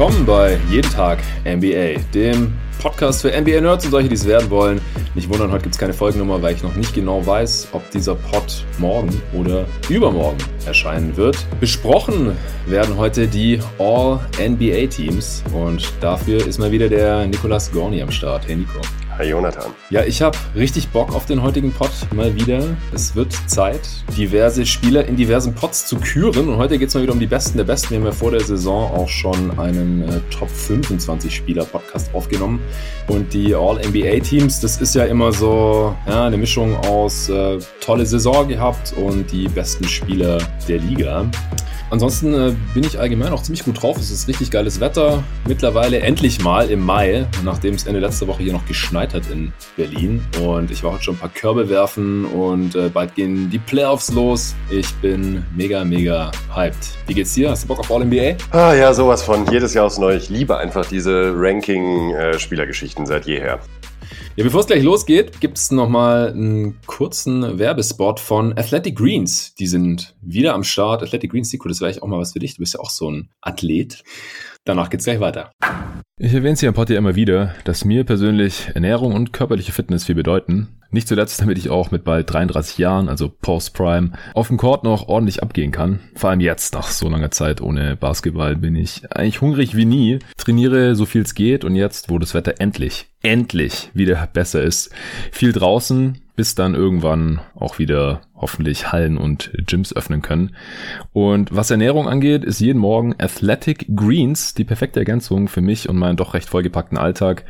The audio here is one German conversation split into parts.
willkommen bei Jeden Tag NBA, dem Podcast für NBA-Nerds und solche, die es werden wollen. Nicht wundern, heute gibt es keine Folgennummer, weil ich noch nicht genau weiß, ob dieser Pod morgen oder übermorgen erscheinen wird. Besprochen werden heute die All-NBA-Teams und dafür ist mal wieder der Nicolas Gorni am Start. Hey Nico. Hi Jonathan. Ja, ich habe richtig Bock auf den heutigen Pod mal wieder. Es wird Zeit, diverse Spieler in diversen Pods zu küren. Und heute geht es mal wieder um die Besten der Besten. Wir haben ja vor der Saison auch schon einen äh, Top 25 Spieler Podcast aufgenommen. Und die All-NBA-Teams, das ist ja immer so ja, eine Mischung aus äh, tolle Saison gehabt und die besten Spieler der Liga. Ansonsten äh, bin ich allgemein auch ziemlich gut drauf. Es ist richtig geiles Wetter. Mittlerweile endlich mal im Mai, nachdem es Ende letzter Woche hier noch geschneit hat in Berlin. Und ich war heute schon ein paar Körbe werfen und äh, bald gehen die Playoffs los. Ich bin mega, mega hyped. Wie geht's dir? Hast du Bock auf All-NBA? Ah ja, sowas von. Jedes Jahr aufs Neue. Ich liebe einfach diese Ranking-Spielergeschichten seit jeher. Ja, bevor es gleich losgeht, gibt es nochmal einen kurzen Werbespot von Athletic Greens. Die sind wieder am Start. Athletic Greens, Nico, das wäre eigentlich auch mal was für dich. Du bist ja auch so ein Athlet. Danach geht's gleich weiter. Ich erwähne es hier im Pod immer wieder, dass mir persönlich Ernährung und körperliche Fitness viel bedeuten. Nicht zuletzt, damit ich auch mit bald 33 Jahren, also Post-Prime, auf dem Court noch ordentlich abgehen kann. Vor allem jetzt, nach so langer Zeit ohne Basketball, bin ich eigentlich hungrig wie nie, trainiere so viel es geht und jetzt, wo das Wetter endlich, endlich wieder besser ist, viel draußen, bis dann irgendwann auch wieder hoffentlich Hallen und Gyms öffnen können. Und was Ernährung angeht, ist jeden Morgen Athletic Greens die perfekte Ergänzung für mich und meinen doch recht vollgepackten Alltag.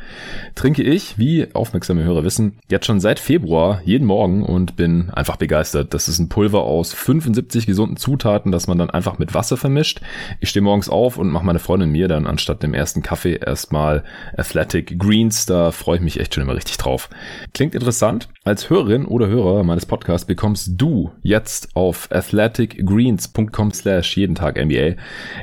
Trinke ich, wie aufmerksame Hörer wissen, jetzt schon seit Februar jeden Morgen und bin einfach begeistert. Das ist ein Pulver aus 75 gesunden Zutaten, das man dann einfach mit Wasser vermischt. Ich stehe morgens auf und mache meine Freundin mir dann anstatt dem ersten Kaffee erstmal Athletic Greens. Da freue ich mich echt schon immer richtig drauf. Klingt interessant. Als Hörerin oder Hörer meines Podcasts bekommst du jetzt auf athleticgreens.com slash jeden Tag NBA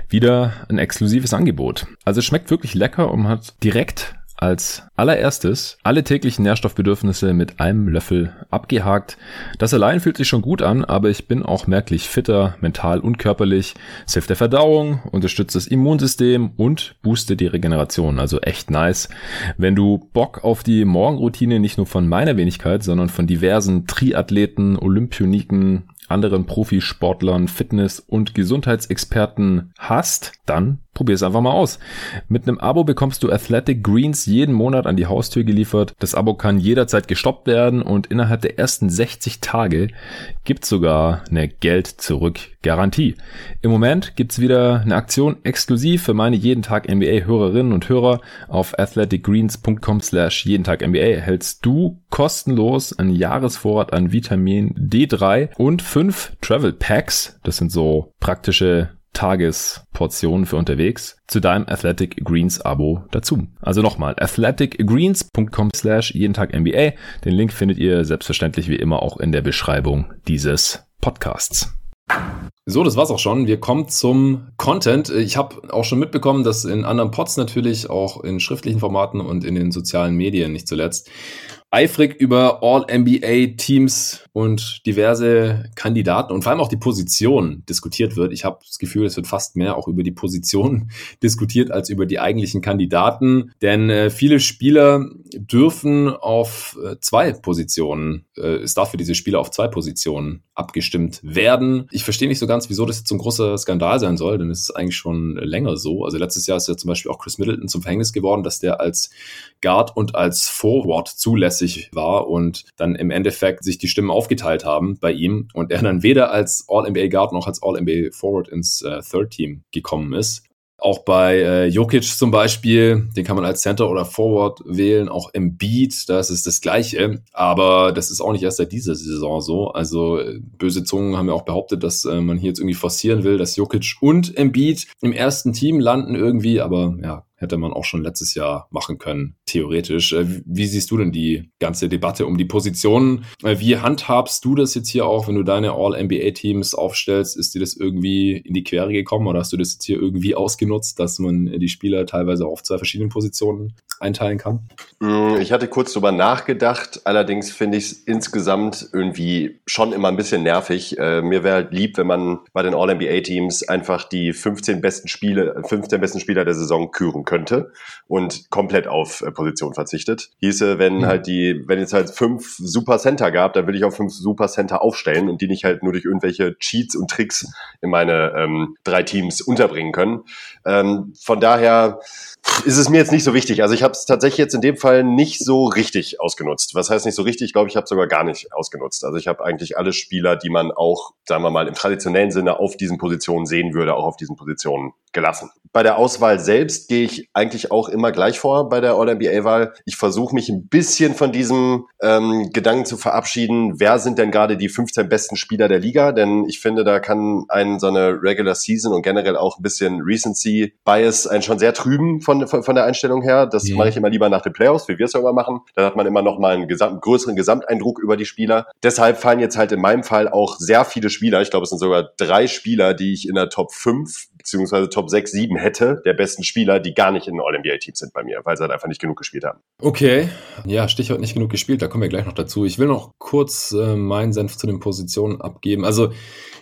wieder ein exklusives Angebot. Also es schmeckt wirklich lecker und hat direkt als allererstes alle täglichen Nährstoffbedürfnisse mit einem Löffel abgehakt. Das allein fühlt sich schon gut an, aber ich bin auch merklich fitter, mental und körperlich. Es hilft der Verdauung, unterstützt das Immunsystem und boostet die Regeneration. Also echt nice. Wenn du Bock auf die Morgenroutine nicht nur von meiner Wenigkeit, sondern von diversen Triathleten, Olympioniken, anderen Profisportlern, Fitness- und Gesundheitsexperten hast, dann probier es einfach mal aus. Mit einem Abo bekommst du Athletic Greens jeden Monat an die Haustür geliefert. Das Abo kann jederzeit gestoppt werden und innerhalb der ersten 60 Tage gibt sogar eine Geld-Zurück-Garantie. Im Moment gibt's wieder eine Aktion exklusiv für meine jeden Tag NBA-Hörerinnen und Hörer. Auf athleticgreens.com slash jeden Tag NBA erhältst du kostenlos einen Jahresvorrat an Vitamin D3 und fünf Travel Packs. Das sind so praktische Tagesportionen für unterwegs zu deinem Athletic Greens Abo dazu. Also nochmal, athleticgreens.com slash jeden Tag NBA. Den Link findet ihr selbstverständlich wie immer auch in der Beschreibung dieses Podcasts. So, das war's auch schon. Wir kommen zum Content. Ich habe auch schon mitbekommen, dass in anderen Pods natürlich, auch in schriftlichen Formaten und in den sozialen Medien nicht zuletzt, eifrig über All-NBA-Teams und diverse Kandidaten und vor allem auch die Position diskutiert wird. Ich habe das Gefühl, es wird fast mehr auch über die Position diskutiert als über die eigentlichen Kandidaten, denn äh, viele Spieler dürfen auf äh, zwei Positionen, äh, es darf für diese Spieler auf zwei Positionen abgestimmt werden. Ich verstehe nicht so ganz, wieso das jetzt so ein großer Skandal sein soll, denn es ist eigentlich schon länger so. Also letztes Jahr ist ja zum Beispiel auch Chris Middleton zum Verhängnis geworden, dass der als Guard und als Forward zulässig war und dann im Endeffekt sich die Stimmen auf aufgeteilt haben bei ihm und er dann weder als All-NBA Guard noch als All-NBA Forward ins äh, Third Team gekommen ist. Auch bei äh, Jokic zum Beispiel, den kann man als Center oder Forward wählen, auch im Beat, das ist das Gleiche. Aber das ist auch nicht erst seit dieser Saison so. Also äh, böse Zungen haben ja auch behauptet, dass äh, man hier jetzt irgendwie forcieren will, dass Jokic und Embiid im ersten Team landen irgendwie. Aber ja, hätte man auch schon letztes Jahr machen können, theoretisch. Äh, wie siehst du denn die ganze Debatte um die Positionen? Äh, wie handhabst du das jetzt hier auch, wenn du deine All-NBA-Teams aufstellst? Ist dir das irgendwie in die Quere gekommen oder hast du das jetzt hier irgendwie ausgenutzt, dass man die Spieler teilweise auf zwei verschiedenen Positionen einteilen kann? Mm, ich hatte kurz drüber nachgedacht, allerdings finde ich es insgesamt irgendwie schon immer ein bisschen nervig. Äh, mir wäre halt lieb, wenn man bei den All-NBA-Teams einfach die 15 besten Spiele, 15 besten Spieler der Saison küren könnte und komplett auf äh, Position verzichtet. Hieße, wenn mhm. halt die, wenn es halt fünf Super Center gab, dann will ich auch fünf Super Center aufstellen und die nicht halt nur durch irgendwelche Cheats und Tricks in meine ähm, drei Teams unterbringen können. Ähm, von daher ist es mir jetzt nicht so wichtig. Also ich habe es tatsächlich jetzt in dem Fall nicht so richtig ausgenutzt. Was heißt nicht so richtig? Ich glaube, ich habe sogar gar nicht ausgenutzt. Also ich habe eigentlich alle Spieler, die man auch, sagen wir mal, im traditionellen Sinne auf diesen Positionen sehen würde, auch auf diesen Positionen gelassen. Bei der Auswahl selbst gehe ich eigentlich auch immer gleich vor bei der All-NBA-Wahl. Ich versuche mich ein bisschen von diesem ähm, Gedanken zu verabschieden, wer sind denn gerade die 15 besten Spieler der Liga? Denn ich finde, da kann einen so eine Regular Season und generell auch ein bisschen Recency Bias einen schon sehr trüben von, von, von der Einstellung her. Das mhm. mache ich immer lieber nach den Playoffs, wie wir es ja immer machen. Da hat man immer noch mal einen gesamt, größeren Gesamteindruck über die Spieler. Deshalb fallen jetzt halt in meinem Fall auch sehr viele Spieler, ich glaube, es sind sogar drei Spieler, die ich in der Top 5 beziehungsweise Top 6, 7 hätte, der besten Spieler, die gar nicht in All-NBA-Team sind bei mir, weil sie halt einfach nicht genug gespielt haben. Okay, ja, Stichwort nicht genug gespielt, da kommen wir gleich noch dazu. Ich will noch kurz äh, meinen Senf zu den Positionen abgeben. Also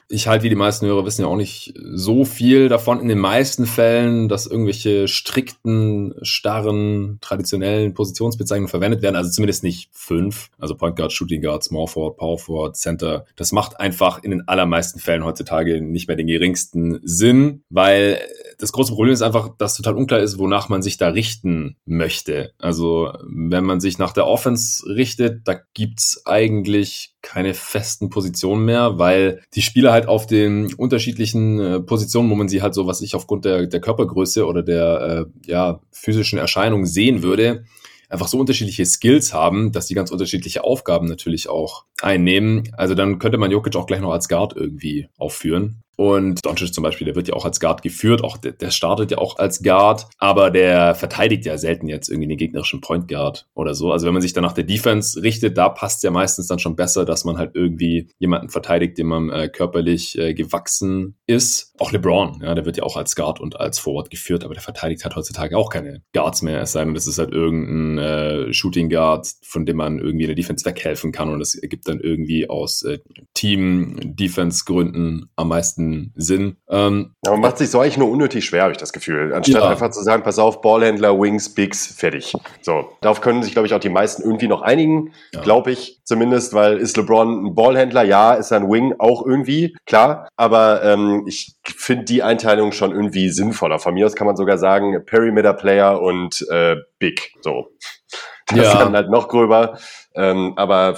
ich halte, wie die meisten Hörer wissen, ja auch nicht so viel davon. In den meisten Fällen, dass irgendwelche strikten, starren, traditionellen Positionsbezeichnungen verwendet werden. Also zumindest nicht fünf. Also Point Guard, Shooting Guard, Small Forward, Power Forward, Center. Das macht einfach in den allermeisten Fällen heutzutage nicht mehr den geringsten Sinn, weil das große Problem ist einfach, dass total unklar ist, wonach man sich da richten möchte. Also wenn man sich nach der Offense richtet, da gibt's eigentlich keine festen Positionen mehr, weil die Spieler halt auf den unterschiedlichen äh, Positionen, wo man sie halt so, was ich aufgrund der, der Körpergröße oder der äh, ja, physischen Erscheinung sehen würde, einfach so unterschiedliche Skills haben, dass die ganz unterschiedliche Aufgaben natürlich auch einnehmen. Also dann könnte man Jokic auch gleich noch als Guard irgendwie aufführen. Und Doncic zum Beispiel, der wird ja auch als Guard geführt, auch der, der, startet ja auch als Guard, aber der verteidigt ja selten jetzt irgendwie den gegnerischen Point Guard oder so. Also wenn man sich dann nach der Defense richtet, da passt ja meistens dann schon besser, dass man halt irgendwie jemanden verteidigt, dem man äh, körperlich äh, gewachsen ist. Auch LeBron, ja, der wird ja auch als Guard und als Forward geführt, aber der verteidigt halt heutzutage auch keine Guards mehr, es sei denn, das ist halt irgendein äh, Shooting Guard, von dem man irgendwie in der Defense weghelfen kann und das ergibt dann irgendwie aus äh, Team-Defense-Gründen am meisten meisten Sinn. Ähm, ja, man macht sich so eigentlich nur unnötig schwer, habe ich das Gefühl. Anstatt ja. einfach zu sagen, pass auf, Ballhändler, Wings, Bigs, fertig. So, darauf können sich, glaube ich, auch die meisten irgendwie noch einigen, ja. glaube ich zumindest, weil ist LeBron ein Ballhändler? Ja, ist er ein Wing auch irgendwie, klar. Aber ähm, ich finde die Einteilung schon irgendwie sinnvoller. Von mir aus kann man sogar sagen, Perimeter Player und äh, Big. So. Das ja. ist dann halt noch gröber. Ähm, aber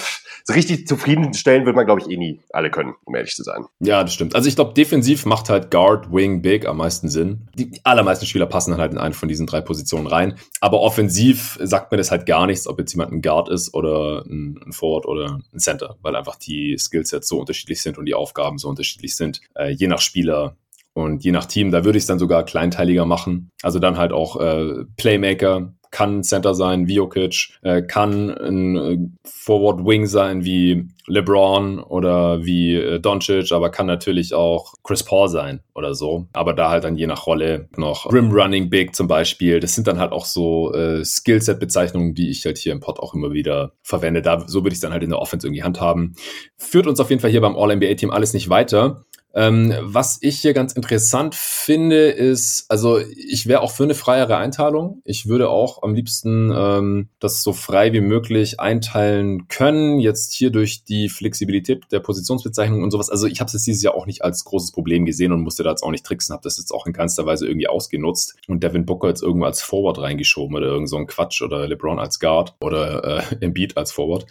so richtig zufriedenstellen wird man, glaube ich, eh nie alle können, um ehrlich zu sein. Ja, das stimmt. Also ich glaube, defensiv macht halt Guard, Wing, Big am meisten Sinn. Die allermeisten Spieler passen dann halt in eine von diesen drei Positionen rein. Aber offensiv sagt mir das halt gar nichts, ob jetzt jemand ein Guard ist oder ein Forward oder ein Center, weil einfach die Skillsets so unterschiedlich sind und die Aufgaben so unterschiedlich sind. Äh, je nach Spieler und je nach Team, da würde ich es dann sogar kleinteiliger machen. Also dann halt auch äh, Playmaker, kann Center sein wie Jokic, äh, kann ein äh, Forward Wing sein wie LeBron oder wie äh, Doncic, aber kann natürlich auch Chris Paul sein oder so. Aber da halt dann je nach Rolle noch Rim Running Big zum Beispiel. Das sind dann halt auch so äh, Skillset-Bezeichnungen, die ich halt hier im Pod auch immer wieder verwende. Da, so würde ich es dann halt in der Offense irgendwie handhaben. Führt uns auf jeden Fall hier beim All-NBA-Team alles nicht weiter. Ähm, was ich hier ganz interessant finde, ist, also ich wäre auch für eine freiere Einteilung. Ich würde auch am liebsten ähm, das so frei wie möglich einteilen können. Jetzt hier durch die Flexibilität der Positionsbezeichnung und sowas. Also ich habe es dieses Jahr auch nicht als großes Problem gesehen und musste da jetzt auch nicht tricksen. Habe das jetzt auch in keinster Weise irgendwie ausgenutzt und Devin Booker jetzt irgendwo als Forward reingeschoben oder irgend so ein Quatsch oder LeBron als Guard oder äh, Embiid als Forward.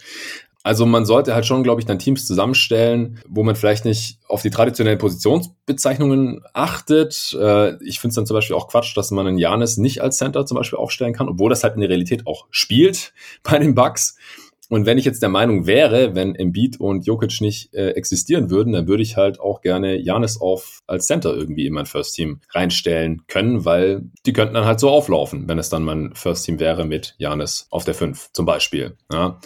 Also man sollte halt schon, glaube ich, dann Teams zusammenstellen, wo man vielleicht nicht auf die traditionellen Positionsbezeichnungen achtet. Äh, ich finde es dann zum Beispiel auch Quatsch, dass man einen Janis nicht als Center zum Beispiel aufstellen kann, obwohl das halt in der Realität auch spielt bei den Bucks. Und wenn ich jetzt der Meinung wäre, wenn Embiid und Jokic nicht äh, existieren würden, dann würde ich halt auch gerne Janis auf als Center irgendwie in mein First Team reinstellen können, weil die könnten dann halt so auflaufen, wenn es dann mein First Team wäre mit Janis auf der 5 zum Beispiel. Ja.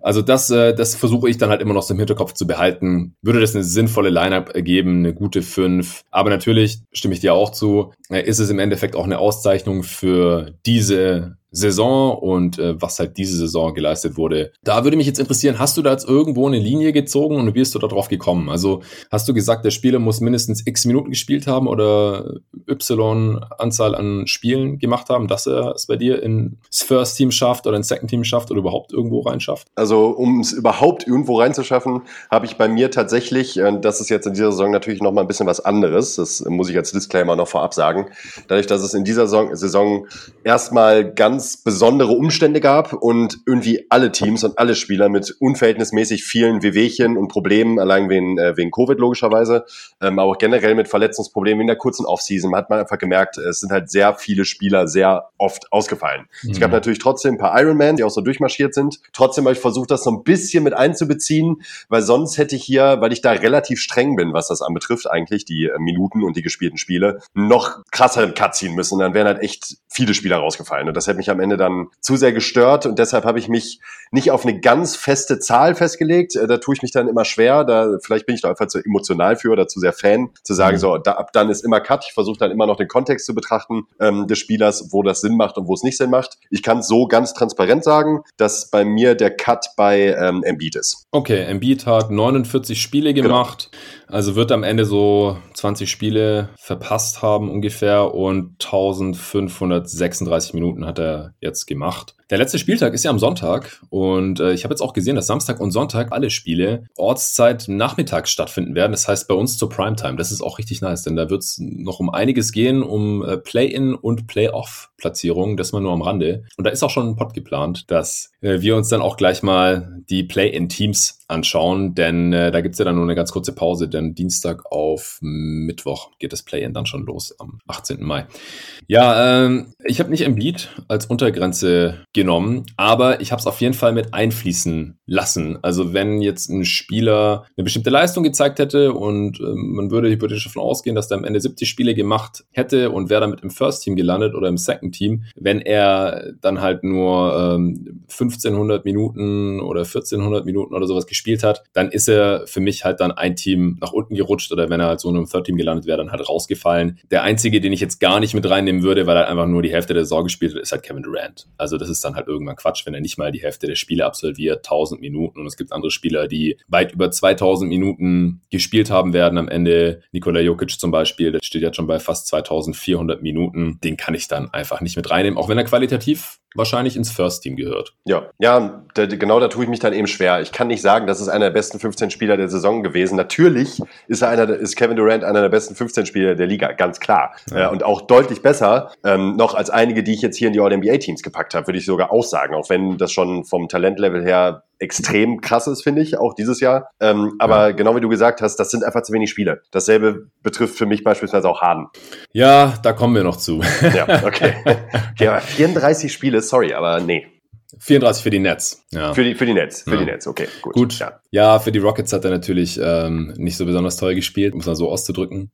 Also das, äh, das versuche ich dann halt immer noch so im Hinterkopf zu behalten. Würde das eine sinnvolle Lineup ergeben, eine gute 5. Aber natürlich stimme ich dir auch zu, äh, ist es im Endeffekt auch eine Auszeichnung für diese Saison und äh, was halt diese Saison geleistet wurde. Da würde mich jetzt interessieren, hast du da jetzt irgendwo eine Linie gezogen und wie bist du darauf gekommen? Also hast du gesagt, der Spieler muss mindestens x Minuten gespielt haben oder y Anzahl an Spielen gemacht haben, dass er es bei dir ins First Team schafft oder ins Second Team schafft oder überhaupt irgendwo reinschafft? Also um es überhaupt irgendwo reinzuschaffen, habe ich bei mir tatsächlich, äh, das ist jetzt in dieser Saison natürlich noch mal ein bisschen was anderes, das muss ich als Disclaimer noch vorab sagen, dadurch, dass es in dieser Saison, Saison erstmal ganz ganz besondere Umstände gab und irgendwie alle Teams und alle Spieler mit unverhältnismäßig vielen Wehwehchen und Problemen, allein wegen, äh, wegen Covid logischerweise, ähm, aber auch generell mit Verletzungsproblemen in der kurzen Offseason, hat man einfach gemerkt, es sind halt sehr viele Spieler sehr oft ausgefallen. Mhm. Es gab mhm. natürlich trotzdem ein paar Ironman, die auch so durchmarschiert sind. Trotzdem habe ich versucht, das so ein bisschen mit einzubeziehen, weil sonst hätte ich hier, weil ich da relativ streng bin, was das anbetrifft, eigentlich die äh, Minuten und die gespielten Spiele, noch krasser im Cut ziehen müssen. Und dann wären halt echt viele Spieler rausgefallen. Und das hätte mich am Ende dann zu sehr gestört und deshalb habe ich mich nicht auf eine ganz feste Zahl festgelegt. Äh, da tue ich mich dann immer schwer. Da vielleicht bin ich da einfach zu emotional für oder zu sehr Fan, zu sagen, mhm. so da, ab dann ist immer Cut. Ich versuche dann immer noch den Kontext zu betrachten ähm, des Spielers, wo das Sinn macht und wo es nicht Sinn macht. Ich kann so ganz transparent sagen, dass bei mir der Cut bei ähm, Embiid ist. Okay, Embiid hat 49 Spiele genau. gemacht. Genau. Also wird am Ende so 20 Spiele verpasst haben ungefähr und 1536 Minuten hat er jetzt gemacht. Der letzte Spieltag ist ja am Sonntag und äh, ich habe jetzt auch gesehen, dass Samstag und Sonntag alle Spiele Ortszeit nachmittags stattfinden werden. Das heißt bei uns zur Primetime. Das ist auch richtig nice, denn da wird es noch um einiges gehen, um äh, Play-in und Play-off-Platzierungen. Das mal nur am Rande. Und da ist auch schon ein Pod geplant, dass äh, wir uns dann auch gleich mal die Play-in-Teams anschauen, denn äh, da gibt's ja dann nur eine ganz kurze Pause, denn Dienstag auf Mittwoch geht das Play-in dann schon los am 18. Mai. Ja, ähm, ich habe nicht Embiid als Untergrenze genommen, aber ich habe es auf jeden Fall mit einfließen lassen. Also wenn jetzt ein Spieler eine bestimmte Leistung gezeigt hätte und ähm, man würde hypothetisch davon ausgehen, dass der am Ende 70 Spiele gemacht hätte und wäre damit im First Team gelandet oder im Second Team, wenn er dann halt nur ähm, 1500 Minuten oder 1400 Minuten oder sowas gespielt hat, dann ist er für mich halt dann ein Team nach unten gerutscht oder wenn er halt so in einem Third Team gelandet wäre, dann halt rausgefallen. Der einzige, den ich jetzt gar nicht mit reinnehmen würde, weil er einfach nur die Hälfte der Saison gespielt hat, ist halt Kevin Durant. Also das ist dann halt irgendwann Quatsch, wenn er nicht mal die Hälfte der Spiele absolviert, 1000 Minuten und es gibt andere Spieler, die weit über 2000 Minuten gespielt haben werden am Ende. Nikola Jokic zum Beispiel, der steht jetzt schon bei fast 2400 Minuten. Den kann ich dann einfach nicht mit reinnehmen, auch wenn er qualitativ wahrscheinlich ins First Team gehört. Ja, ja, da, genau da tue ich mich dann eben schwer. Ich kann nicht sagen, das ist einer der besten 15 Spieler der Saison gewesen. Natürlich ist er einer, ist Kevin Durant einer der besten 15 Spieler der Liga, ganz klar. Ja. Äh, und auch deutlich besser ähm, noch als einige, die ich jetzt hier in die All-NBA-Teams gepackt habe, würde ich sogar aussagen, auch wenn das schon vom Talentlevel her extrem krass ist, finde ich, auch dieses Jahr. Ähm, aber ja. genau wie du gesagt hast, das sind einfach zu wenig Spiele. Dasselbe betrifft für mich beispielsweise auch Harden. Ja, da kommen wir noch zu. ja, okay. okay aber 34 Spiele, sorry, aber nee. 34 für die Nets. Ja. Für die, für die Nets, für ja. die Nets, okay, gut. Gut, ja. ja. für die Rockets hat er natürlich ähm, nicht so besonders toll gespielt, um es mal so auszudrücken.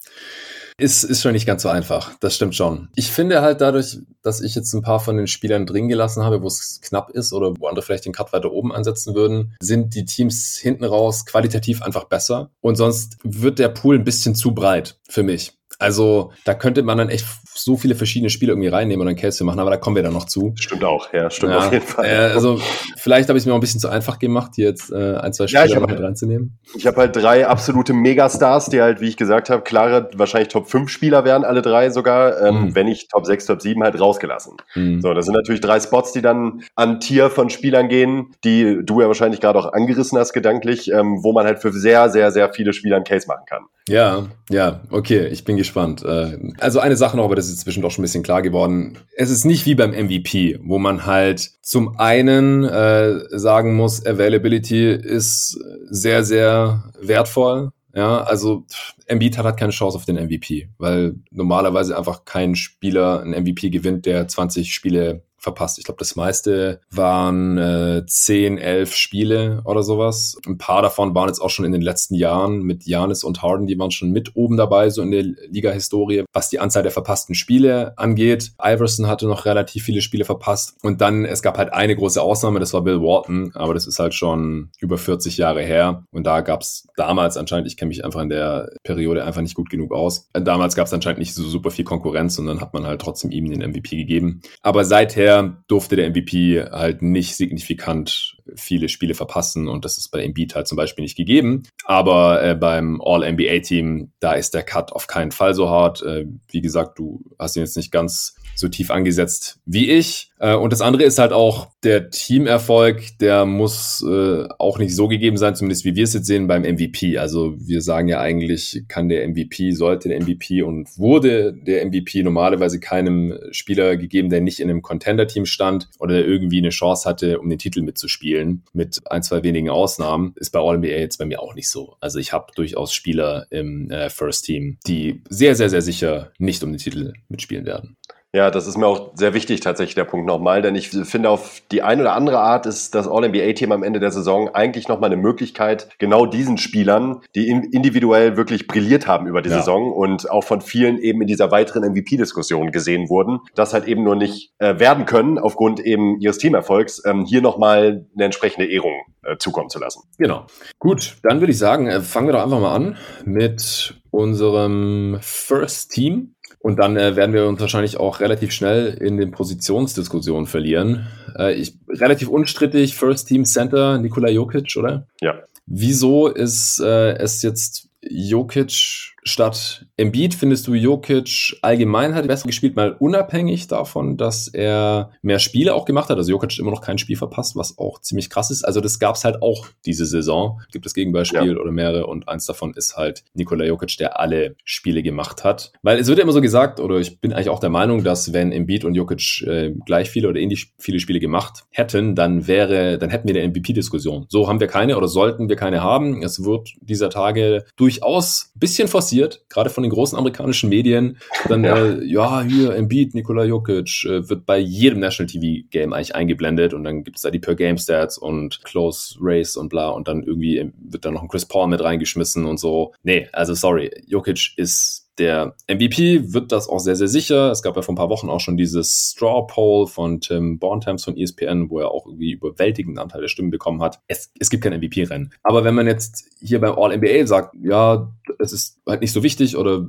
Ist, ist schon nicht ganz so einfach. Das stimmt schon. Ich finde halt dadurch, dass ich jetzt ein paar von den Spielern drin gelassen habe, wo es knapp ist oder wo andere vielleicht den Cut weiter oben ansetzen würden, sind die Teams hinten raus qualitativ einfach besser. Und sonst wird der Pool ein bisschen zu breit für mich. Also da könnte man dann echt so viele verschiedene Spiele irgendwie reinnehmen und einen Case machen, aber da kommen wir dann noch zu. Stimmt auch, ja, stimmt ja, auf jeden Fall. Äh, also vielleicht habe ich es mir auch ein bisschen zu einfach gemacht, hier jetzt äh, ein, zwei Spiele ja, mit reinzunehmen. Ich habe halt drei absolute Megastars, die halt, wie ich gesagt habe, klare, wahrscheinlich Top 5 Spieler wären, alle drei sogar, ähm, mhm. wenn nicht Top 6, Top 7 halt rausgelassen. Mhm. So, das sind natürlich drei Spots, die dann an Tier von Spielern gehen, die du ja wahrscheinlich gerade auch angerissen hast, gedanklich, ähm, wo man halt für sehr, sehr, sehr viele Spieler einen Case machen kann. Ja, ja, okay, ich bin gespannt. Äh, also eine Sache noch, aber das ist inzwischen doch schon ein bisschen klar geworden. Es ist nicht wie beim MVP, wo man halt zum einen äh, sagen muss, Availability ist sehr, sehr wertvoll. Ja, also Embiid hat halt keine Chance auf den MVP, weil normalerweise einfach kein Spieler ein MVP gewinnt, der 20 Spiele verpasst. Ich glaube, das meiste waren äh, 10, 11 Spiele oder sowas. Ein paar davon waren jetzt auch schon in den letzten Jahren mit Janis und Harden, die waren schon mit oben dabei, so in der Liga-Historie, was die Anzahl der verpassten Spiele angeht. Iverson hatte noch relativ viele Spiele verpasst. Und dann, es gab halt eine große Ausnahme, das war Bill Walton, aber das ist halt schon über 40 Jahre her. Und da gab es damals anscheinend, ich kenne mich einfach in der Periode einfach nicht gut genug aus. Damals gab es anscheinend nicht so super viel Konkurrenz und dann hat man halt trotzdem ihm den MVP gegeben. Aber seither durfte der MVP halt nicht signifikant viele Spiele verpassen und das ist bei Embiid halt zum Beispiel nicht gegeben. Aber äh, beim All-NBA-Team, da ist der Cut auf keinen Fall so hart. Äh, wie gesagt, du hast ihn jetzt nicht ganz so tief angesetzt wie ich. Äh, und das andere ist halt auch der Teamerfolg, der muss äh, auch nicht so gegeben sein, zumindest wie wir es jetzt sehen beim MVP. Also wir sagen ja eigentlich, kann der MVP, sollte der MVP und wurde der MVP normalerweise keinem Spieler gegeben, der nicht in einem Contender-Team stand oder der irgendwie eine Chance hatte, um den Titel mitzuspielen, mit ein, zwei wenigen Ausnahmen. Ist bei All-NBA jetzt bei mir auch nicht so. Also ich habe durchaus Spieler im äh, First Team, die sehr, sehr, sehr sicher nicht um den Titel mitspielen werden. Ja, das ist mir auch sehr wichtig, tatsächlich der Punkt nochmal, denn ich finde, auf die eine oder andere Art ist das All-NBA-Team am Ende der Saison eigentlich nochmal eine Möglichkeit, genau diesen Spielern, die individuell wirklich brilliert haben über die ja. Saison und auch von vielen eben in dieser weiteren MVP-Diskussion gesehen wurden, das halt eben nur nicht äh, werden können aufgrund eben ihres Teamerfolgs, ähm, hier nochmal eine entsprechende Ehrung äh, zukommen zu lassen. Genau. Gut, dann würde ich sagen, äh, fangen wir doch einfach mal an mit unserem First Team. Und dann äh, werden wir uns wahrscheinlich auch relativ schnell in den Positionsdiskussionen verlieren. Äh, ich, relativ unstrittig, First Team Center, Nikola Jokic, oder? Ja. Wieso ist äh, es jetzt Jokic statt Embiid findest du Jokic allgemein hat besser gespielt, mal unabhängig davon, dass er mehr Spiele auch gemacht hat. Also Jokic hat immer noch kein Spiel verpasst, was auch ziemlich krass ist. Also das gab es halt auch diese Saison. Gibt es Gegenbeispiel ja. oder mehrere und eins davon ist halt Nikola Jokic, der alle Spiele gemacht hat. Weil es wird ja immer so gesagt, oder ich bin eigentlich auch der Meinung, dass wenn Embiid und Jokic äh, gleich viele oder ähnlich viele Spiele gemacht hätten, dann wäre, dann hätten wir eine MVP-Diskussion. So haben wir keine oder sollten wir keine haben. Es wird dieser Tage durchaus ein bisschen forciert gerade von den großen amerikanischen Medien, dann, ja, äh, ja hier, Embiid, Nikola Jokic, äh, wird bei jedem National TV Game eigentlich eingeblendet und dann gibt es da die Per Game Stats und Close Race und bla und dann irgendwie wird da noch ein Chris Paul mit reingeschmissen und so. Nee, also sorry, Jokic ist der MVP wird das auch sehr, sehr sicher. Es gab ja vor ein paar Wochen auch schon dieses Straw Poll von Tim Bontemps von ESPN, wo er auch irgendwie überwältigenden Anteil der Stimmen bekommen hat. Es, es gibt kein MVP-Rennen. Aber wenn man jetzt hier beim All-NBA sagt, ja, es ist halt nicht so wichtig oder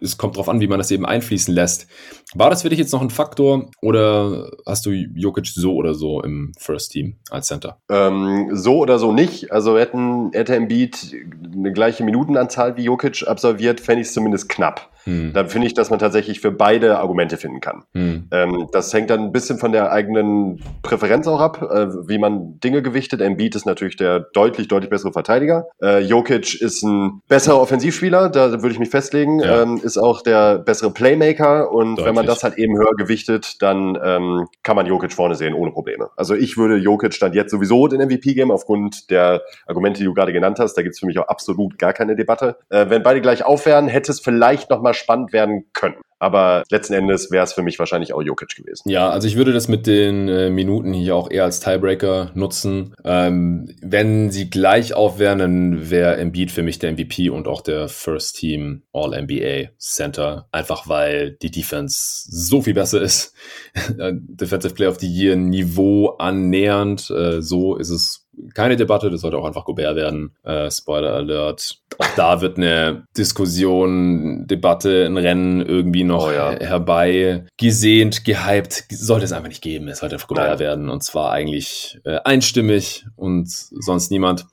es kommt darauf an, wie man das eben einfließen lässt. War das für dich jetzt noch ein Faktor oder hast du Jokic so oder so im First Team als Center? Ähm, so oder so nicht. Also hätten, hätte Embiid eine gleiche Minutenanzahl wie Jokic absolviert, fände ich es zumindest knapp. Hm. Dann finde ich, dass man tatsächlich für beide Argumente finden kann. Hm. Ähm, das hängt dann ein bisschen von der eigenen Präferenz auch ab, äh, wie man Dinge gewichtet. Embiid ist natürlich der deutlich, deutlich bessere Verteidiger. Äh, Jokic ist ein besserer Offensivspieler, da würde ich mich festlegen. Ja. Ähm, ist auch der bessere Playmaker und deutlich. wenn man das halt eben höher gewichtet, dann ähm, kann man Jokic vorne sehen ohne Probleme. Also ich würde Jokic dann jetzt sowieso den MVP geben aufgrund der Argumente, die du gerade genannt hast. Da gibt es für mich auch absolut gar keine Debatte. Äh, wenn beide gleich aufwären, hätte es vielleicht noch mal spannend werden können. Aber letzten Endes wäre es für mich wahrscheinlich auch Jokic gewesen. Ja, also ich würde das mit den äh, Minuten hier auch eher als Tiebreaker nutzen. Ähm, wenn sie gleich auf wären, dann wäre Embiid für mich der MVP und auch der First Team All-NBA Center. Einfach weil die Defense so viel besser ist. Defensive Player of the Year Niveau annähernd. Äh, so ist es keine Debatte, das sollte auch einfach Gobert werden. Äh, Spoiler Alert. Auch da wird eine Diskussion, Debatte, ein Rennen irgendwie noch oh, ja. herbei gesehnt, gehypt. Sollte es einfach nicht geben. Es sollte einfach Gobert Nein. werden und zwar eigentlich äh, einstimmig und sonst niemand.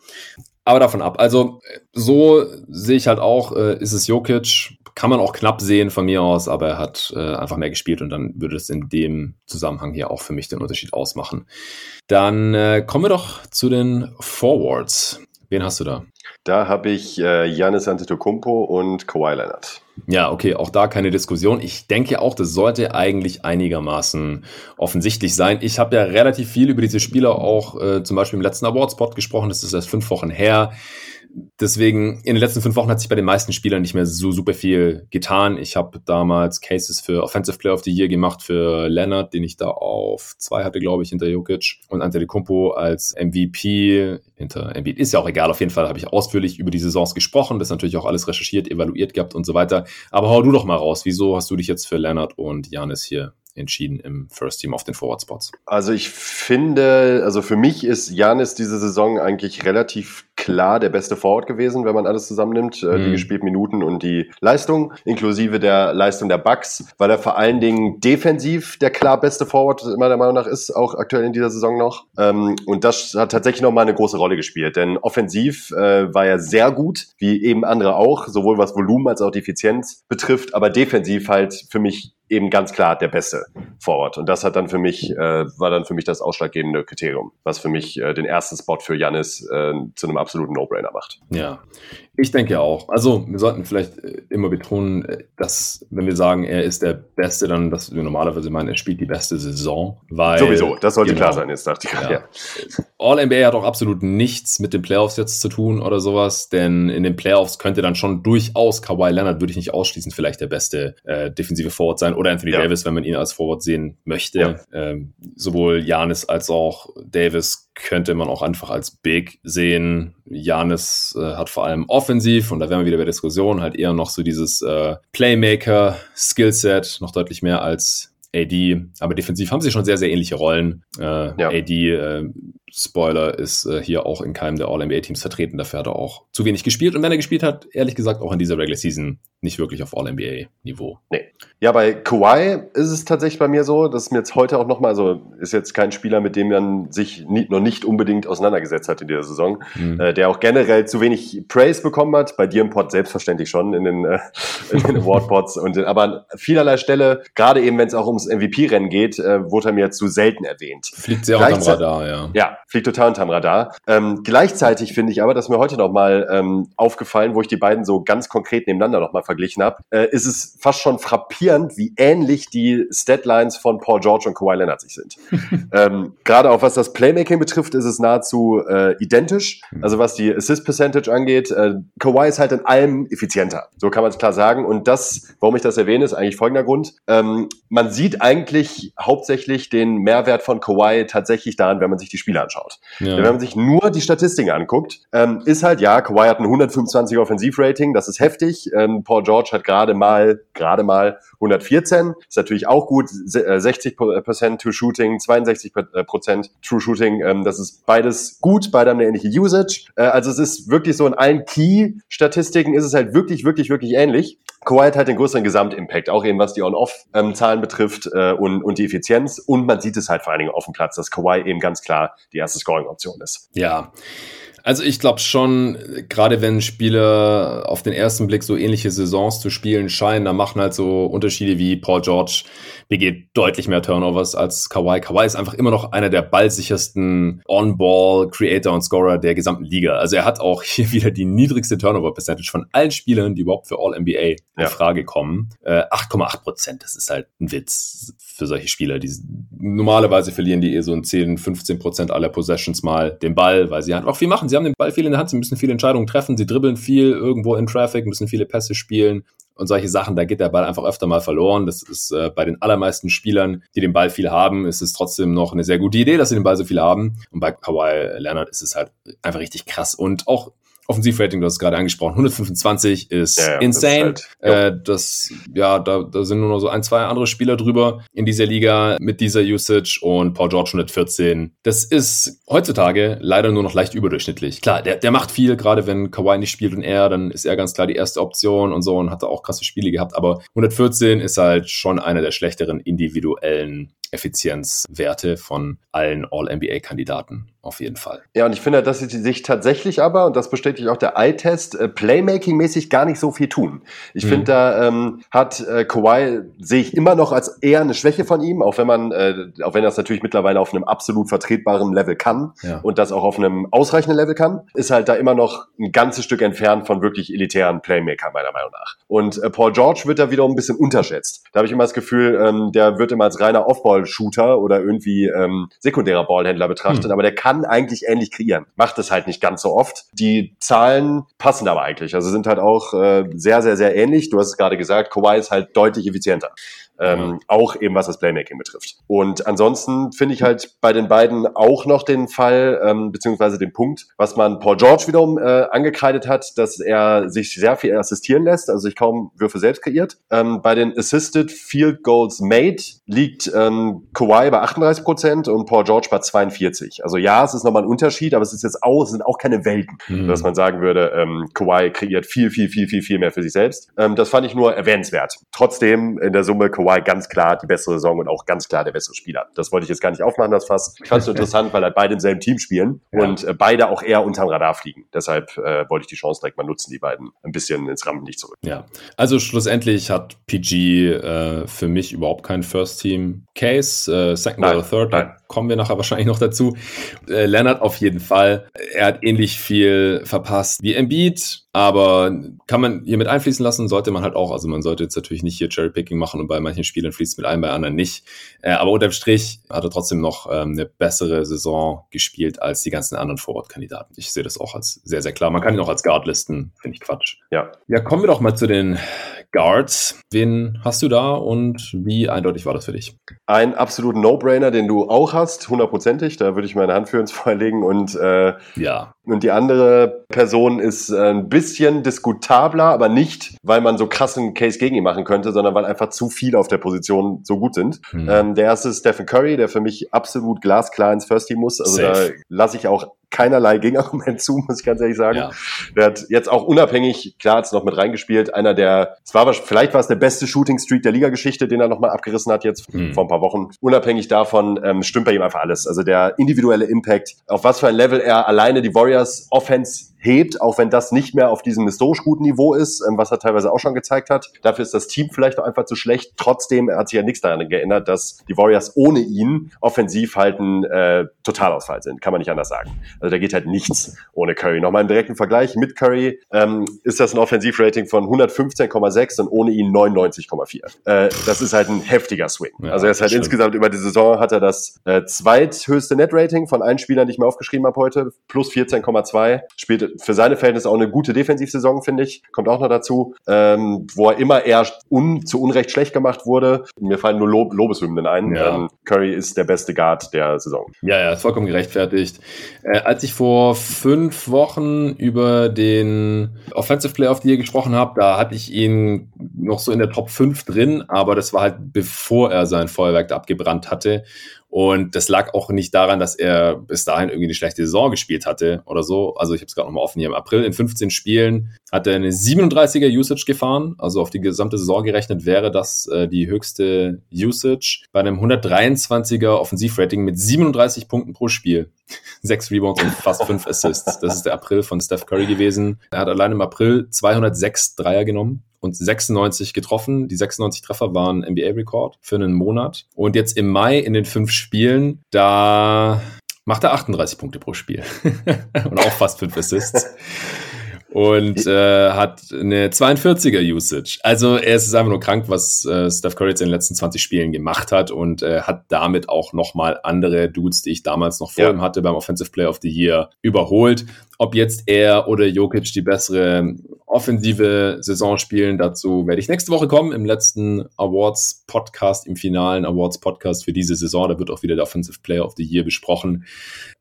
Aber davon ab. Also so sehe ich halt auch, äh, ist es Jokic. Kann man auch knapp sehen von mir aus, aber er hat äh, einfach mehr gespielt und dann würde es in dem Zusammenhang hier auch für mich den Unterschied ausmachen. Dann äh, kommen wir doch zu den Forwards. Wen hast du da? Da habe ich äh, Giannis Antetokounmpo und Kawhi Leonard. Ja, okay, auch da keine Diskussion. Ich denke auch, das sollte eigentlich einigermaßen offensichtlich sein. Ich habe ja relativ viel über diese Spieler auch äh, zum Beispiel im letzten Awardspot gesprochen. Das ist erst fünf Wochen her deswegen, in den letzten fünf Wochen hat sich bei den meisten Spielern nicht mehr so super viel getan. Ich habe damals Cases für Offensive Player of the Year gemacht für Leonard, den ich da auf zwei hatte, glaube ich, hinter Jokic und Antetokounmpo als MVP hinter Embiid. Ist ja auch egal, auf jeden Fall habe ich ausführlich über die Saisons gesprochen, das natürlich auch alles recherchiert, evaluiert gehabt und so weiter. Aber hau du doch mal raus, wieso hast du dich jetzt für Leonard und Janis hier entschieden im First Team auf den Forward Spots? Also ich finde, also für mich ist Janis diese Saison eigentlich relativ klar der beste Forward gewesen, wenn man alles zusammennimmt, mhm. die gespielten Minuten und die Leistung, inklusive der Leistung der Bucks, weil er vor allen Dingen defensiv der klar beste Forward meiner Meinung nach ist, auch aktuell in dieser Saison noch. Ähm, und das hat tatsächlich nochmal eine große Rolle gespielt, denn offensiv äh, war er sehr gut, wie eben andere auch, sowohl was Volumen als auch die Effizienz betrifft, aber defensiv halt für mich eben ganz klar der beste Forward. Und das hat dann für mich, äh, war dann für mich das ausschlaggebende Kriterium, was für mich äh, den ersten Spot für Janis äh, zu einem absoluten No-Brainer macht. Ja, ich denke auch. Also wir sollten vielleicht äh, immer betonen, äh, dass wenn wir sagen, er ist der Beste, dann, dass wir normalerweise meinen, er spielt die beste Saison. Weil, Sowieso, das sollte genau, klar sein, jetzt dachte ich gerade. Ja. Ja. All-NBA hat auch absolut nichts mit den Playoffs jetzt zu tun oder sowas, denn in den Playoffs könnte dann schon durchaus Kawhi Leonard, würde ich nicht ausschließen, vielleicht der beste äh, defensive Forward sein oder Anthony ja. Davis, wenn man ihn als Forward sehen möchte. Ähm, sowohl Janis als auch Davis könnte man auch einfach als Big sehen. Janis äh, hat vor allem offensiv, und da wären wir wieder bei Diskussion, halt eher noch so dieses äh, Playmaker-Skillset, noch deutlich mehr als AD, aber defensiv haben sie schon sehr, sehr ähnliche Rollen. Äh, ja. AD, äh, Spoiler, ist äh, hier auch in keinem der All-NBA-Teams vertreten. Dafür hat er auch zu wenig gespielt. Und wenn er gespielt hat, ehrlich gesagt, auch in dieser Regular Season nicht wirklich auf All-NBA-Niveau. Nee. Ja, bei Kawhi ist es tatsächlich bei mir so, dass mir jetzt heute auch nochmal, also ist jetzt kein Spieler, mit dem man sich nie, noch nicht unbedingt auseinandergesetzt hat in dieser Saison, mhm. äh, der auch generell zu wenig Praise bekommen hat. Bei dir im Pod selbstverständlich schon in den, äh, in den Award-Pods. und, aber an vielerlei Stelle, gerade eben, wenn es auch ums MVP-Rennen geht, äh, wurde er mir zu selten erwähnt. Fliegt sehr unterm Radar, ja. Ja, fliegt total unterm Radar. Ähm, gleichzeitig finde ich aber, dass mir heute nochmal ähm, aufgefallen, wo ich die beiden so ganz konkret nebeneinander nochmal verglichen habe, äh, ist es fast schon frappierend, wie ähnlich die Statlines von Paul George und Kawhi Leonard sich sind. ähm, Gerade auch was das Playmaking betrifft, ist es nahezu äh, identisch. Mhm. Also was die Assist Percentage angeht, äh, Kawhi ist halt in allem effizienter. So kann man es klar sagen. Und das, warum ich das erwähne, ist eigentlich folgender Grund. Ähm, man sieht eigentlich hauptsächlich den Mehrwert von Kawhi tatsächlich daran, wenn man sich die Spiele anschaut. Ja. Wenn man sich nur die Statistiken anguckt, ähm, ist halt, ja, Kawhi hat ein 125 Offensivrating, das ist heftig. Ähm, Paul George hat gerade mal, gerade mal 114, ist natürlich auch gut. 60% äh, True Shooting, 62% True Shooting, ähm, das ist beides gut, beide haben eine ähnliche Usage. Äh, also es ist wirklich so in allen Key-Statistiken ist es halt wirklich, wirklich, wirklich ähnlich. Kawhi hat halt den größeren Gesamtimpact, auch eben was die On-Off-Zahlen betrifft äh, und, und die Effizienz. Und man sieht es halt vor allen Dingen auf dem Platz, dass Kawhi eben ganz klar die erste Scoring-Option ist. Ja, also ich glaube schon, gerade wenn Spieler auf den ersten Blick so ähnliche Saisons zu spielen scheinen, da machen halt so Unterschiede wie Paul George begeht deutlich mehr Turnovers als Kawhi. Kawhi ist einfach immer noch einer der ballsichersten On-Ball-Creator und Scorer der gesamten Liga. Also er hat auch hier wieder die niedrigste Turnover-Percentage von allen Spielern, die überhaupt für All-NBA in ja. Frage kommen. Äh, 8,8 Prozent, das ist halt ein Witz für solche Spieler. Die, normalerweise verlieren die eh so in 10, 15 Prozent aller Possessions mal den Ball, weil sie halt auch viel machen sie haben den Ball viel in der Hand, sie müssen viele Entscheidungen treffen, sie dribbeln viel irgendwo in Traffic, müssen viele Pässe spielen und solche Sachen, da geht der Ball einfach öfter mal verloren. Das ist äh, bei den allermeisten Spielern, die den Ball viel haben, ist es trotzdem noch eine sehr gute Idee, dass sie den Ball so viel haben. Und bei Kawhi Leonard ist es halt einfach richtig krass. Und auch Offensivrating, du hast es gerade angesprochen, 125 ist ja, ja, insane. Das, ist halt, äh, das, ja, da, da sind nur noch so ein, zwei andere Spieler drüber in dieser Liga mit dieser Usage und Paul George 114. Das ist heutzutage leider nur noch leicht überdurchschnittlich. Klar, der, der macht viel, gerade wenn Kawhi nicht spielt und er, dann ist er ganz klar die erste Option und so und hat da auch krasse Spiele gehabt. Aber 114 ist halt schon einer der schlechteren individuellen Effizienzwerte von allen All-NBA-Kandidaten auf jeden Fall. Ja, und ich finde, dass sie sich tatsächlich aber, und das bestätigt auch der Eye-Test, äh, Playmaking-mäßig gar nicht so viel tun. Ich mhm. finde, da ähm, hat äh, Kawhi, sehe ich immer noch als eher eine Schwäche von ihm, auch wenn man, äh, auch wenn er das natürlich mittlerweile auf einem absolut vertretbaren Level kann ja. und das auch auf einem ausreichenden Level kann, ist halt da immer noch ein ganzes Stück entfernt von wirklich elitären Playmaker, meiner Meinung nach. Und äh, Paul George wird da wiederum ein bisschen unterschätzt. Da habe ich immer das Gefühl, ähm, der wird immer als reiner Off-Ball Ball-Shooter oder irgendwie ähm, sekundärer Ballhändler betrachtet, hm. aber der kann eigentlich ähnlich kreieren. Macht es halt nicht ganz so oft. Die Zahlen passen aber eigentlich. Also sind halt auch äh, sehr, sehr, sehr ähnlich. Du hast es gerade gesagt, Kawhi ist halt deutlich effizienter. Ähm. Auch eben was das Playmaking betrifft. Und ansonsten finde ich halt bei den beiden auch noch den Fall, ähm, beziehungsweise den Punkt, was man Paul George wiederum äh, angekreidet hat, dass er sich sehr viel assistieren lässt, also sich kaum Würfe selbst kreiert. Ähm, bei den Assisted Field Goals Made liegt ähm, Kawhi bei 38 Prozent und Paul George bei 42. Also ja, es ist nochmal ein Unterschied, aber es ist jetzt auch, es sind auch keine Welten, mhm. dass man sagen würde, ähm, Kawhi kreiert viel, viel, viel, viel, viel mehr für sich selbst. Ähm, das fand ich nur erwähnenswert. Trotzdem in der Summe Kawhi Kawhi ganz klar die bessere Saison und auch ganz klar der bessere Spieler. Das wollte ich jetzt gar nicht aufmachen, das Fass. Ich fand es interessant, weil halt beide im selben Team spielen ja. und äh, beide auch eher unterm Radar fliegen. Deshalb äh, wollte ich die Chance direkt mal nutzen, die beiden ein bisschen ins Rampenlicht zurück. Ja, also schlussendlich hat PG äh, für mich überhaupt kein First-Team-Case. Äh, second Nein. oder Third, Nein. Kommen wir nachher wahrscheinlich noch dazu. Äh, Leonard auf jeden Fall. Er hat ähnlich viel verpasst wie Embiid aber kann man hier mit einfließen lassen, sollte man halt auch. Also man sollte jetzt natürlich nicht hier Cherrypicking machen und bei manchen Spielern fließt mit ein, bei anderen nicht. Äh, aber unterm Strich hat er trotzdem noch ähm, eine bessere Saison gespielt als die ganzen anderen Vorwortkandidaten. Ich sehe das auch als sehr, sehr klar. Man kann ihn auch als Guard listen, finde ich Quatsch. Ja. Ja, kommen wir doch mal zu den Guards. Wen hast du da und wie eindeutig war das für dich? Ein absoluten No-Brainer, den du auch hast, hundertprozentig. Da würde ich meine Hand für uns vorlegen und äh, ja. Und die andere Person ist äh, ein bisschen diskutabler, aber nicht, weil man so krassen Case gegen ihn machen könnte, sondern weil einfach zu viele auf der Position so gut sind. Mhm. Ähm, der erste ist Stephen Curry, der für mich absolut glasklar ins First Team muss. Also Safe. da lasse ich auch keinerlei Gegenargument zu, muss ich ganz ehrlich sagen. Ja. Der hat jetzt auch unabhängig, klar hat's noch mit reingespielt, einer der, es war vielleicht war es der beste Shooting Streak der Liga-Geschichte, den er nochmal abgerissen hat jetzt mhm. vor ein paar Wochen. Unabhängig davon ähm, stimmt bei ihm einfach alles. Also der individuelle Impact, auf was für ein Level er alleine die Warriors Warriors Offense hebt, auch wenn das nicht mehr auf diesem historisch guten Niveau ist, ähm, was er teilweise auch schon gezeigt hat. Dafür ist das Team vielleicht auch einfach zu schlecht. Trotzdem hat sich ja nichts daran geändert, dass die Warriors ohne ihn offensiv halt ein äh, Totalausfall sind. Kann man nicht anders sagen. Also da geht halt nichts ohne Curry. Nochmal im direkten Vergleich mit Curry ähm, ist das ein Offensivrating von 115,6 und ohne ihn 99,4. Äh, das ist halt ein heftiger Swing. Ja, also er ist halt stimmt. insgesamt über die Saison hat er das äh, zweithöchste Net-Rating von allen Spielern, die ich mir aufgeschrieben habe heute, plus 14,2. Spielt für seine Verhältnisse auch eine gute Defensivsaison, finde ich. Kommt auch noch dazu, ähm, wo er immer eher un, zu Unrecht schlecht gemacht wurde. Mir fallen nur Lob Lobeshymnen ein. Ja. Ähm, Curry ist der beste Guard der Saison. Ja, ja, ist vollkommen gerechtfertigt. Äh, als ich vor fünf Wochen über den Offensive Player of the Year gesprochen habe, da hatte ich ihn noch so in der Top 5 drin, aber das war halt bevor er sein Feuerwerk abgebrannt hatte. Und das lag auch nicht daran, dass er bis dahin irgendwie eine schlechte Saison gespielt hatte oder so. Also ich habe es gerade nochmal offen hier. Im April in 15 Spielen hat er eine 37er Usage gefahren. Also auf die gesamte Saison gerechnet wäre das äh, die höchste Usage. Bei einem 123er Offensivrating mit 37 Punkten pro Spiel. Sechs Rebounds und fast fünf Assists. Das ist der April von Steph Curry gewesen. Er hat allein im April 206 Dreier genommen und 96 getroffen. Die 96 Treffer waren NBA-Rekord für einen Monat. Und jetzt im Mai in den fünf Spielen, da macht er 38 Punkte pro Spiel. und auch fast fünf Assists und äh, hat eine 42er Usage. Also er ist einfach nur krank, was äh, Steph Curry jetzt in den letzten 20 Spielen gemacht hat und äh, hat damit auch nochmal andere Dudes, die ich damals noch vor ja. ihm hatte beim Offensive Player of the Year, überholt. Ob jetzt er oder Jokic die bessere offensive Saison spielen, dazu werde ich nächste Woche kommen im letzten Awards Podcast, im finalen Awards Podcast für diese Saison. Da wird auch wieder der Offensive Player of the Year besprochen.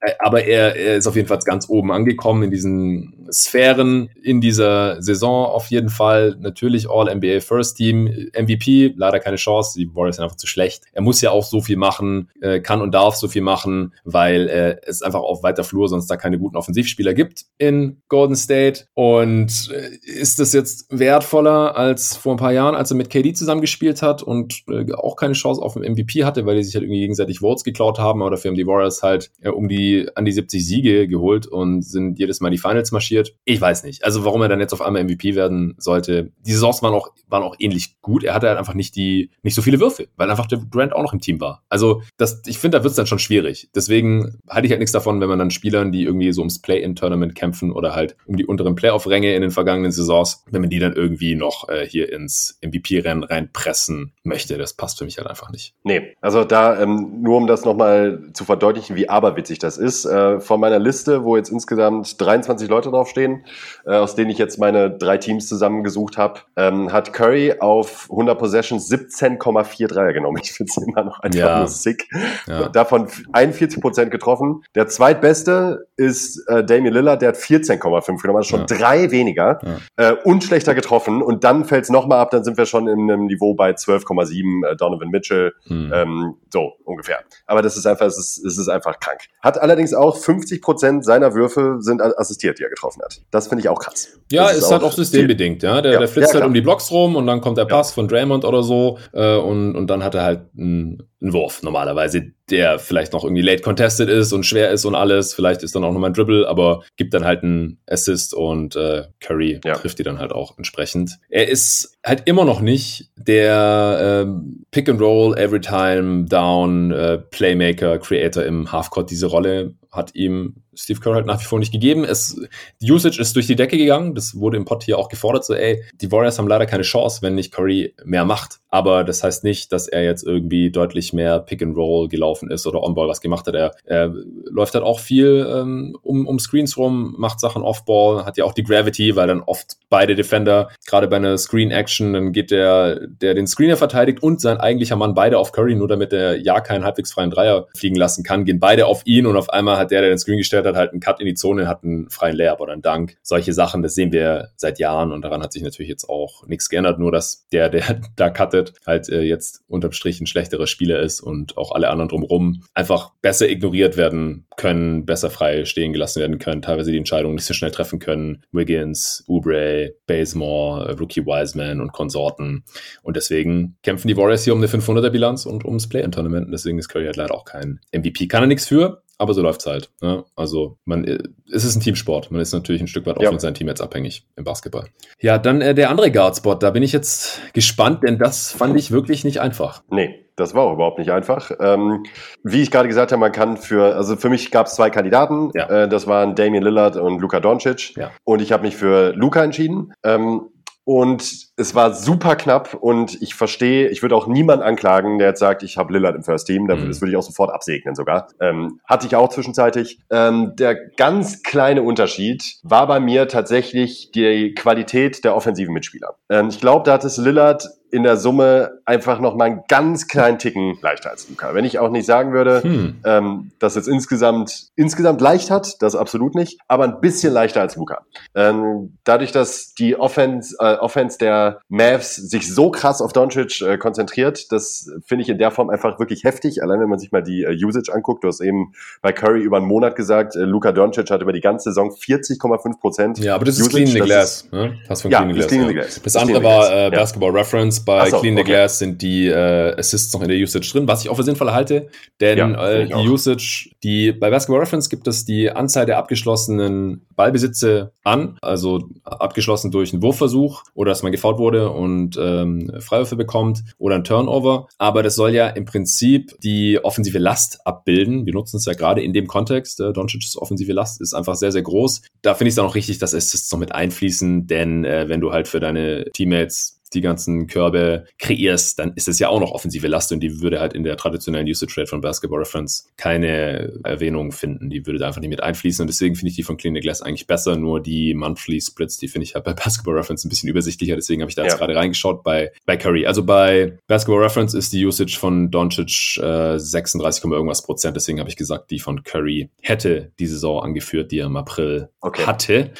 Äh, aber er, er ist auf jeden Fall ganz oben angekommen in diesen Sphären in dieser Saison auf jeden Fall. Natürlich All-NBA First Team, MVP, leider keine Chance. Die Warriors sind einfach zu schlecht. Er muss ja auch so viel machen, äh, kann und darf so viel machen, weil äh, es einfach auf weiter Flur sonst da keine guten Offensivspieler gibt in Golden State. Und äh, ist das jetzt wertvoller als vor ein paar Jahren, als er mit KD zusammengespielt hat und äh, auch keine Chance auf den MVP hatte, weil die sich halt irgendwie gegenseitig Votes geklaut haben, aber dafür haben die Warriors halt äh, um die an die 70 Siege geholt und sind jedes Mal die Finals marschiert. Ich weiß nicht. Also warum er dann jetzt auf einmal MVP werden sollte. Die Saisons waren auch, waren auch ähnlich gut. Er hatte halt einfach nicht die, nicht so viele Würfe, weil einfach der Grant auch noch im Team war. Also das, ich finde, da wird es dann schon schwierig. Deswegen halte ich halt nichts davon, wenn man dann Spielern, die irgendwie so ums Play-In-Tournament kämpfen oder halt um die unteren Playoff-Ränge in den vergangenen Saisons, wenn man die dann irgendwie noch äh, hier ins MVP-Rennen reinpressen möchte. Das passt für mich halt einfach nicht. Nee, also da ähm, nur um das nochmal zu verdeutlichen, wie aberwitzig das ist. Äh, von meiner Liste, wo jetzt insgesamt 23 Leute draufstehen, äh, aus denen ich jetzt meine drei Teams zusammengesucht habe, ähm, hat Curry auf 100 Possessions 17,4 Dreier genommen. Ich finde es immer noch einfach ja. nur sick. Ja. Davon 41 Prozent getroffen. Der zweitbeste ist äh, Damian Lillard, der hat 14,5 genommen, also schon ja. drei weniger äh, und schlechter getroffen. Und dann fällt es nochmal ab, dann sind wir schon in einem Niveau bei 12,7 äh, Donovan Mitchell. Hm. Ähm, so ungefähr. Aber das ist einfach, es ist, es ist einfach krank. Hat allerdings auch 50 Prozent seiner Würfe sind assistiert, die er getroffen hat. Das finde ich auch krass. Ja, ist, ist halt auch systembedingt, ja. Der, ja. der flitzt ja, halt um die Blocks rum und dann kommt der Pass ja. von Draymond oder so äh, und, und dann hat er halt einen, einen Wurf normalerweise, der vielleicht noch irgendwie late contested ist und schwer ist und alles. Vielleicht ist dann auch nochmal ein Dribble, aber gibt dann halt einen Assist und äh, Curry ja. trifft die dann halt auch entsprechend. Er ist halt immer noch nicht der ähm, Pick and Roll, Every Time Down, äh, Playmaker, Creator im Halfcourt. Diese Rolle hat ihm Steve Kerr halt nach wie vor nicht gegeben. Es, die Usage ist durch die Decke gegangen. Das wurde im Pod hier auch gefordert. So, ey, die Warriors haben leider keine Chance, wenn nicht Curry mehr macht. Aber das heißt nicht, dass er jetzt irgendwie deutlich mehr Pick and Roll gelaufen ist oder On-Ball was gemacht hat. Er, er läuft halt auch viel ähm, um, um Screens rum, macht Sachen Off-Ball, hat ja auch die Gravity, weil dann oft beide Defender, gerade bei einer Screen-Action, dann geht der, der den Screener verteidigt und sein eigentlicher Mann beide auf Curry, nur damit er ja keinen halbwegs freien Dreier fliegen lassen kann, gehen beide auf ihn und auf einmal hat der, der den Screen gestellt hat, halt einen Cut in die Zone, hat einen freien Layup oder einen Dank. Solche Sachen, das sehen wir seit Jahren und daran hat sich natürlich jetzt auch nichts geändert, nur dass der, der da cuttet, halt äh, jetzt unterm Strich ein schlechterer Spieler ist und auch alle anderen drumherum einfach besser ignoriert werden können, besser frei stehen gelassen werden können, teilweise die Entscheidungen nicht so schnell treffen können. Wiggins, Oubre, Bazemore, Rookie Wiseman und Konsorten. Und deswegen kämpfen die Warriors hier um eine 500er Bilanz und ums Play-In-Tournament. Deswegen ist Curry halt leider auch kein MVP. Kann er nichts für, aber so läuft's halt. Ne? Also man, äh, es ist ein Teamsport. Man ist natürlich ein Stück weit auch ja. von seinem Team jetzt abhängig im Basketball. Ja, dann äh, der andere Guardspot. Da bin ich jetzt gespannt, denn das fand ich wirklich nicht einfach. Nee, das war auch überhaupt nicht einfach. Ähm, wie ich gerade gesagt habe, man kann für, also für mich gab es zwei Kandidaten. Ja. Äh, das waren Damian Lillard und Luka Doncic. Ja. Und ich habe mich für Luka entschieden. Ähm, und es war super knapp und ich verstehe, ich würde auch niemand anklagen, der jetzt sagt, ich habe Lillard im First Team. Das, mhm. das würde ich auch sofort absegnen sogar. Ähm, hatte ich auch zwischenzeitlich. Ähm, der ganz kleine Unterschied war bei mir tatsächlich die Qualität der offensiven Mitspieler. Ähm, ich glaube, da hat es Lillard in der Summe einfach noch mal einen ganz kleinen Ticken leichter als Luca. Wenn ich auch nicht sagen würde, hm. ähm, dass es insgesamt insgesamt leicht hat, das absolut nicht, aber ein bisschen leichter als Luca. Ähm, dadurch, dass die Offense, äh, Offense der Mavs sich so krass auf Doncic äh, konzentriert, das finde ich in der Form einfach wirklich heftig. Allein wenn man sich mal die äh, Usage anguckt, du hast eben bei Curry über einen Monat gesagt, äh, Luca Doncic hat über die ganze Saison 40,5 Prozent. Ja, aber das Usage, ist Clean the Glass. Ist, ne? Von ja, Clean the Glass. Ja. Das, das andere war äh, Basketball ja. Reference bei so, Clean the okay. Glass sind die äh, Assists noch in der Usage drin, was ich auch für sinnvoll halte, denn ja, äh, die Usage, die bei Basketball Reference gibt es die Anzahl der abgeschlossenen Ballbesitze an, also abgeschlossen durch einen Wurfversuch oder dass man gefault wurde und ähm, Freiwürfe bekommt oder ein Turnover, aber das soll ja im Prinzip die offensive Last abbilden. Wir nutzen es ja gerade in dem Kontext. Äh, Doncic's offensive Last ist einfach sehr, sehr groß. Da finde ich es dann auch richtig, dass Assists noch mit einfließen, denn äh, wenn du halt für deine Teammates die ganzen Körbe kreierst, dann ist es ja auch noch offensive Last und die würde halt in der traditionellen Usage Rate von Basketball Reference keine Erwähnung finden. Die würde da einfach nicht mit einfließen und deswegen finde ich die von Clean Glass eigentlich besser. Nur die Monthly Splits, die finde ich halt bei Basketball Reference ein bisschen übersichtlicher. Deswegen habe ich da jetzt gerade reingeschaut bei, bei Curry. Also bei Basketball Reference ist die Usage von Doncic äh, 36, irgendwas Prozent. Deswegen habe ich gesagt, die von Curry hätte die Saison angeführt, die er im April okay. hatte.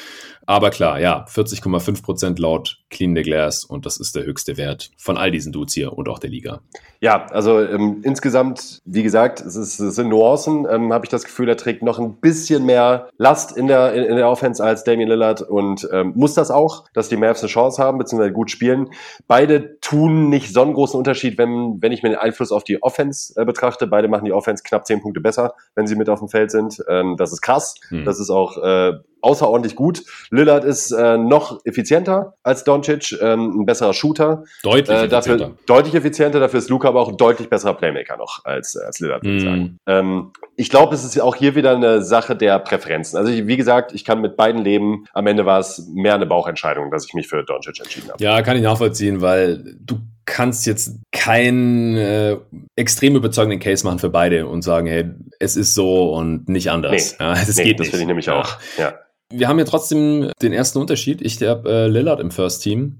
Aber klar, ja, 40,5 Prozent laut Clean the Glass und das ist der höchste Wert von all diesen Dudes hier und auch der Liga. Ja, also ähm, insgesamt, wie gesagt, es, ist, es sind Nuancen, ähm, habe ich das Gefühl, er trägt noch ein bisschen mehr Last in der, in, in der Offense als Damian Lillard und ähm, muss das auch, dass die Mavs eine Chance haben, beziehungsweise gut spielen. Beide tun nicht so einen großen Unterschied, wenn, wenn ich mir den Einfluss auf die Offense äh, betrachte. Beide machen die Offense knapp zehn Punkte besser, wenn sie mit auf dem Feld sind. Ähm, das ist krass. Hm. Das ist auch äh, außerordentlich gut. Lillard ist äh, noch effizienter als Doncic, ähm, ein besserer Shooter. Deutlich äh, dafür, effizienter. Deutlich effizienter, dafür ist Luca aber auch ein deutlich besserer Playmaker noch als, als Lillard, würde ich mm. sagen. Ähm, ich glaube, es ist auch hier wieder eine Sache der Präferenzen. Also ich, wie gesagt, ich kann mit beiden leben. Am Ende war es mehr eine Bauchentscheidung, dass ich mich für Doncic entschieden habe. Ja, kann ich nachvollziehen, weil du kannst jetzt keinen äh, extrem überzeugenden Case machen für beide und sagen, hey, es ist so und nicht anders. Nee, ja, das nee, geht das finde ich nämlich auch. Ja. Wir haben ja trotzdem den ersten Unterschied. Ich habe äh, Lillard im First Team.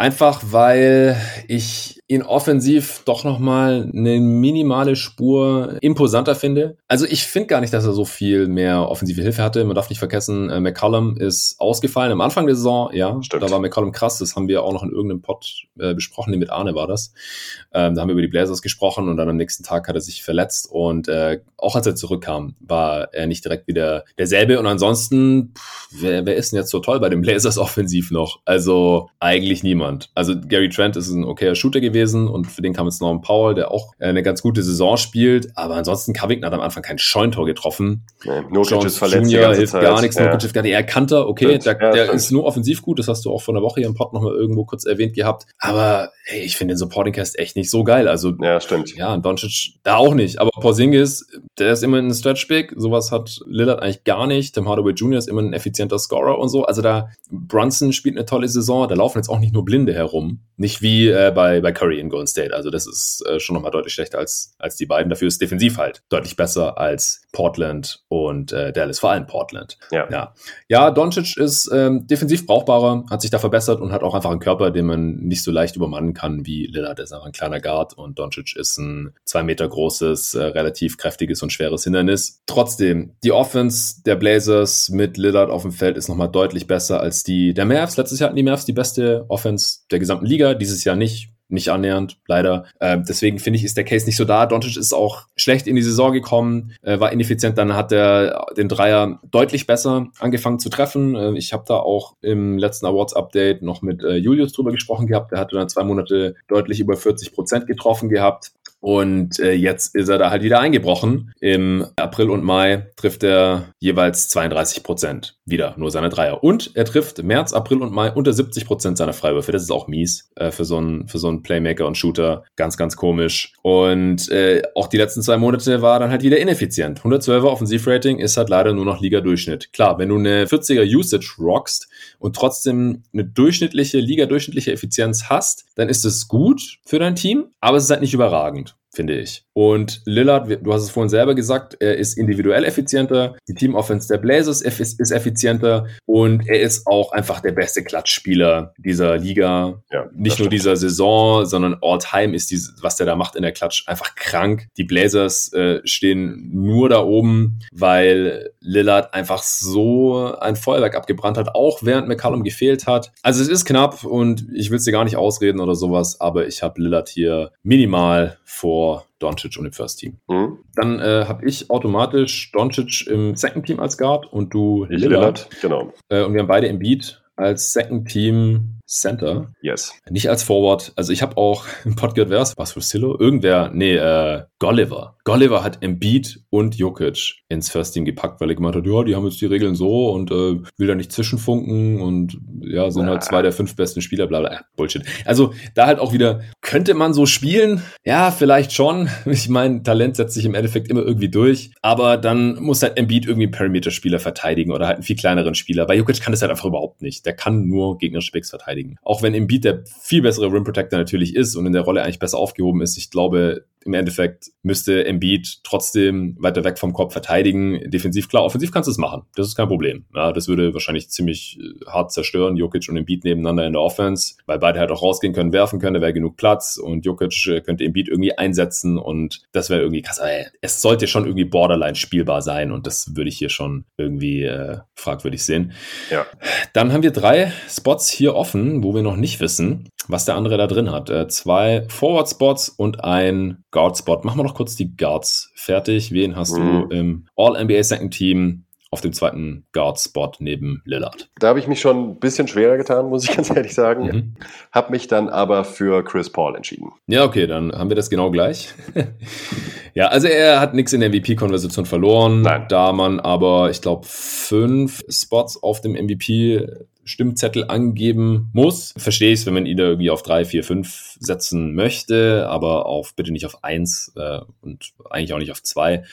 Einfach weil ich ihn offensiv doch nochmal eine minimale Spur imposanter finde. Also ich finde gar nicht, dass er so viel mehr offensive Hilfe hatte. Man darf nicht vergessen, äh, McCollum ist ausgefallen am Anfang der Saison. Ja, Stimmt. da war McCollum krass. Das haben wir auch noch in irgendeinem Pod äh, besprochen. Nee, mit Arne war das. Ähm, da haben wir über die Blazers gesprochen und dann am nächsten Tag hat er sich verletzt. Und äh, auch als er zurückkam, war er nicht direkt wieder derselbe. Und ansonsten, pff, wer, wer ist denn jetzt so toll bei den Blazers offensiv noch? Also eigentlich niemand niemand. Also Gary Trent ist ein okayer Shooter gewesen und für den kam jetzt Norman Powell, der auch eine ganz gute Saison spielt. Aber ansonsten Covington hat am Anfang kein Scheuntor getroffen. Nee, Nurkic ist verletzt Junior hilft Zeit. gar nichts. Ja. Nurkic gar nicht. Er kannte, okay, der, ja, der ist nur offensiv gut. Das hast du auch vor einer Woche hier im Pod nochmal irgendwo kurz erwähnt gehabt. Aber hey, ich finde den Supporting Cast echt nicht so geil. Also ja, stimmt. Ja, und Doncic da auch nicht. Aber Porzingis, der ist immer ein Stretch Big. Sowas hat Lillard eigentlich gar nicht. Tim Hardaway Jr. ist immer ein effizienter Scorer und so. Also da Brunson spielt eine tolle Saison. Da laufen jetzt auch nicht nur Blind Blinde herum. Nicht wie äh, bei, bei Curry in Golden State. Also das ist äh, schon nochmal deutlich schlechter als, als die beiden. Dafür ist defensiv halt deutlich besser als Portland und äh, Dallas, vor allem Portland. Ja, ja. ja Doncic ist ähm, defensiv brauchbarer, hat sich da verbessert und hat auch einfach einen Körper, den man nicht so leicht übermannen kann wie Lillard. Der ist einfach ein kleiner Guard und Doncic ist ein zwei Meter großes, äh, relativ kräftiges und schweres Hindernis. Trotzdem, die Offense der Blazers mit Lillard auf dem Feld ist nochmal deutlich besser als die der Mavs. Letztes Jahr hatten die Mavs die beste Offense der gesamten Liga, dieses Jahr nicht nicht annähernd, leider. Äh, deswegen finde ich, ist der Case nicht so da. Doncic ist auch schlecht in die Saison gekommen, äh, war ineffizient, dann hat er den Dreier deutlich besser angefangen zu treffen. Äh, ich habe da auch im letzten Awards-Update noch mit äh, Julius drüber gesprochen gehabt. Der hatte dann zwei Monate deutlich über 40 Prozent getroffen gehabt. Und äh, jetzt ist er da halt wieder eingebrochen. Im April und Mai trifft er jeweils 32 Prozent wieder, nur seine Dreier. Und er trifft März, April und Mai unter 70 Prozent seiner Freiwürfe. Das ist auch mies äh, für so einen für so einen Playmaker und Shooter. Ganz, ganz komisch. Und äh, auch die letzten zwei Monate war dann halt wieder ineffizient. 112er Offensivrating ist halt leider nur noch Liga-Durchschnitt. Klar, wenn du eine 40er Usage rockst und trotzdem eine durchschnittliche, Liga-durchschnittliche Effizienz hast, dann ist es gut für dein Team, aber es ist halt nicht überragend finde ich. Und Lillard, du hast es vorhin selber gesagt, er ist individuell effizienter, die Team-Offense der Blazers ist effizienter und er ist auch einfach der beste Klatschspieler dieser Liga. Ja, Nicht nur dieser Saison, sondern all-time ist dieses, was der da macht in der Klatsch, einfach krank. Die Blazers äh, stehen nur da oben, weil Lillard einfach so ein Feuerwerk abgebrannt hat, auch während McCallum gefehlt hat. Also es ist knapp und ich will es dir gar nicht ausreden oder sowas, aber ich habe Lillard hier minimal vor Doncic und im First Team. Mhm. Dann äh, habe ich automatisch Doncic im Second Team als Guard und du Lillard. Lillard genau. Äh, und wir haben beide im Beat als Second Team Center. Yes. Nicht als Forward. Also ich habe auch im Pod gehört, wer Was für Silo? Irgendwer, nee, äh, Golliver. Golliver hat Embiid und Jokic ins First Team gepackt, weil er gemeint hat, ja, die haben jetzt die Regeln so und äh, will da nicht zwischenfunken und ja, sind halt zwei der fünf besten Spieler, bla bla. Bullshit. Also da halt auch wieder, könnte man so spielen? Ja, vielleicht schon. Ich meine, Talent setzt sich im Endeffekt immer irgendwie durch, aber dann muss halt Embiid irgendwie einen Perimeter-Spieler verteidigen oder halt einen viel kleineren Spieler. Bei Jokic kann das halt einfach überhaupt nicht. Der kann nur gegnerische Bigs verteidigen verteidigen. Auch wenn Embiid der viel bessere Rim Protector natürlich ist und in der Rolle eigentlich besser aufgehoben ist, ich glaube, im Endeffekt müsste Embiid trotzdem weiter weg vom Korb verteidigen. Defensiv, klar, offensiv kannst du es machen. Das ist kein Problem. Ja, das würde wahrscheinlich ziemlich äh, hart zerstören, Jokic und Embiid nebeneinander in der Offense, weil beide halt auch rausgehen können, werfen können, da wäre genug Platz und Jokic äh, könnte Embiid irgendwie einsetzen und das wäre irgendwie krass. Aber es sollte schon irgendwie borderline spielbar sein und das würde ich hier schon irgendwie äh, fragwürdig sehen. Ja. Dann haben wir drei Spots hier offen, wo wir noch nicht wissen, was der andere da drin hat. Äh, zwei Forward-Spots und ein Guard-Spot. Machen wir noch kurz die Guards fertig. Wen hast mhm. du im All-NBA Second Team? auf dem zweiten Guard-Spot neben Lillard. Da habe ich mich schon ein bisschen schwerer getan, muss ich ganz ehrlich sagen. Mhm. Habe mich dann aber für Chris Paul entschieden. Ja, okay, dann haben wir das genau gleich. ja, also er hat nichts in der MVP-Konversation verloren, Nein. da man aber, ich glaube, fünf Spots auf dem MVP Stimmzettel angeben muss. Verstehe ich es, wenn man ihn irgendwie auf drei, vier, fünf setzen möchte, aber auf bitte nicht auf eins äh, und eigentlich auch nicht auf zwei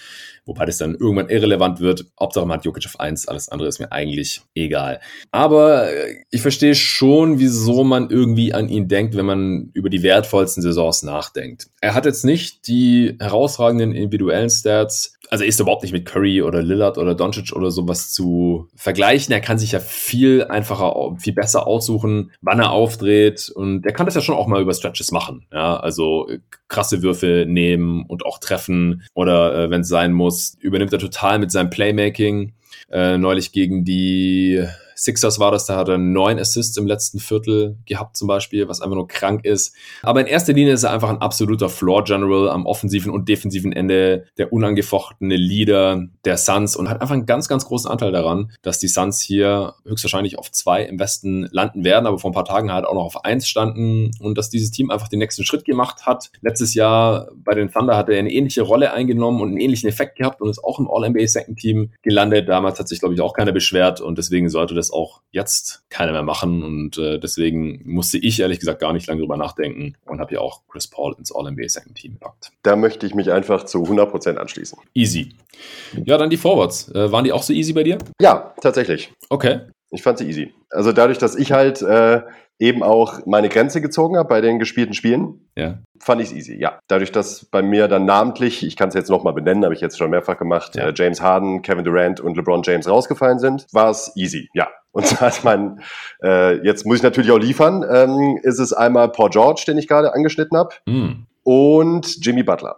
wobei das dann irgendwann irrelevant wird. Hauptsache man hat Jokic auf 1, alles andere ist mir eigentlich egal. Aber äh, ich verstehe schon, wieso man irgendwie an ihn denkt, wenn man über die wertvollsten Saisons nachdenkt. Er hat jetzt nicht die herausragenden individuellen Stats, also er ist überhaupt nicht mit Curry oder Lillard oder Doncic oder sowas zu vergleichen. Er kann sich ja viel einfacher, viel besser aussuchen, wann er aufdreht und er kann das ja schon auch mal über Stretches machen. Ja, also äh, krasse Würfe nehmen und auch treffen oder äh, wenn es sein muss, übernimmt er total mit seinem Playmaking. Äh, neulich gegen die Sixers war das, da hat er neun Assists im letzten Viertel gehabt zum Beispiel, was einfach nur krank ist. Aber in erster Linie ist er einfach ein absoluter Floor General am offensiven und defensiven Ende, der unangefochtene Leader der Suns und hat einfach einen ganz, ganz großen Anteil daran, dass die Suns hier höchstwahrscheinlich auf zwei im Westen landen werden, aber vor ein paar Tagen halt auch noch auf eins standen und dass dieses Team einfach den nächsten Schritt gemacht hat. Letztes Jahr bei den Thunder hat er eine ähnliche Rolle eingenommen und einen ähnlichen Effekt gehabt und ist auch im All-NBA Second Team gelandet. Damals hat sich, glaube ich, auch keiner beschwert und deswegen sollte das das auch jetzt keiner mehr machen. Und äh, deswegen musste ich ehrlich gesagt gar nicht lange drüber nachdenken und habe ja auch Chris Paul ins All-NBA Second Team gepackt. Da möchte ich mich einfach zu 100% anschließen. Easy. Ja, dann die Forwards. Äh, waren die auch so easy bei dir? Ja, tatsächlich. Okay. Ich fand sie easy. Also dadurch, dass ich halt äh, eben auch meine Grenze gezogen habe bei den gespielten Spielen, ja. fand ich es easy, ja. Dadurch, dass bei mir dann namentlich, ich kann es jetzt nochmal benennen, habe ich jetzt schon mehrfach gemacht, ja. äh, James Harden, Kevin Durant und LeBron James rausgefallen sind, war es easy, ja. Und zwar ist mein, äh, jetzt muss ich natürlich auch liefern, ähm, ist es einmal Paul George, den ich gerade angeschnitten habe, mm. und Jimmy Butler.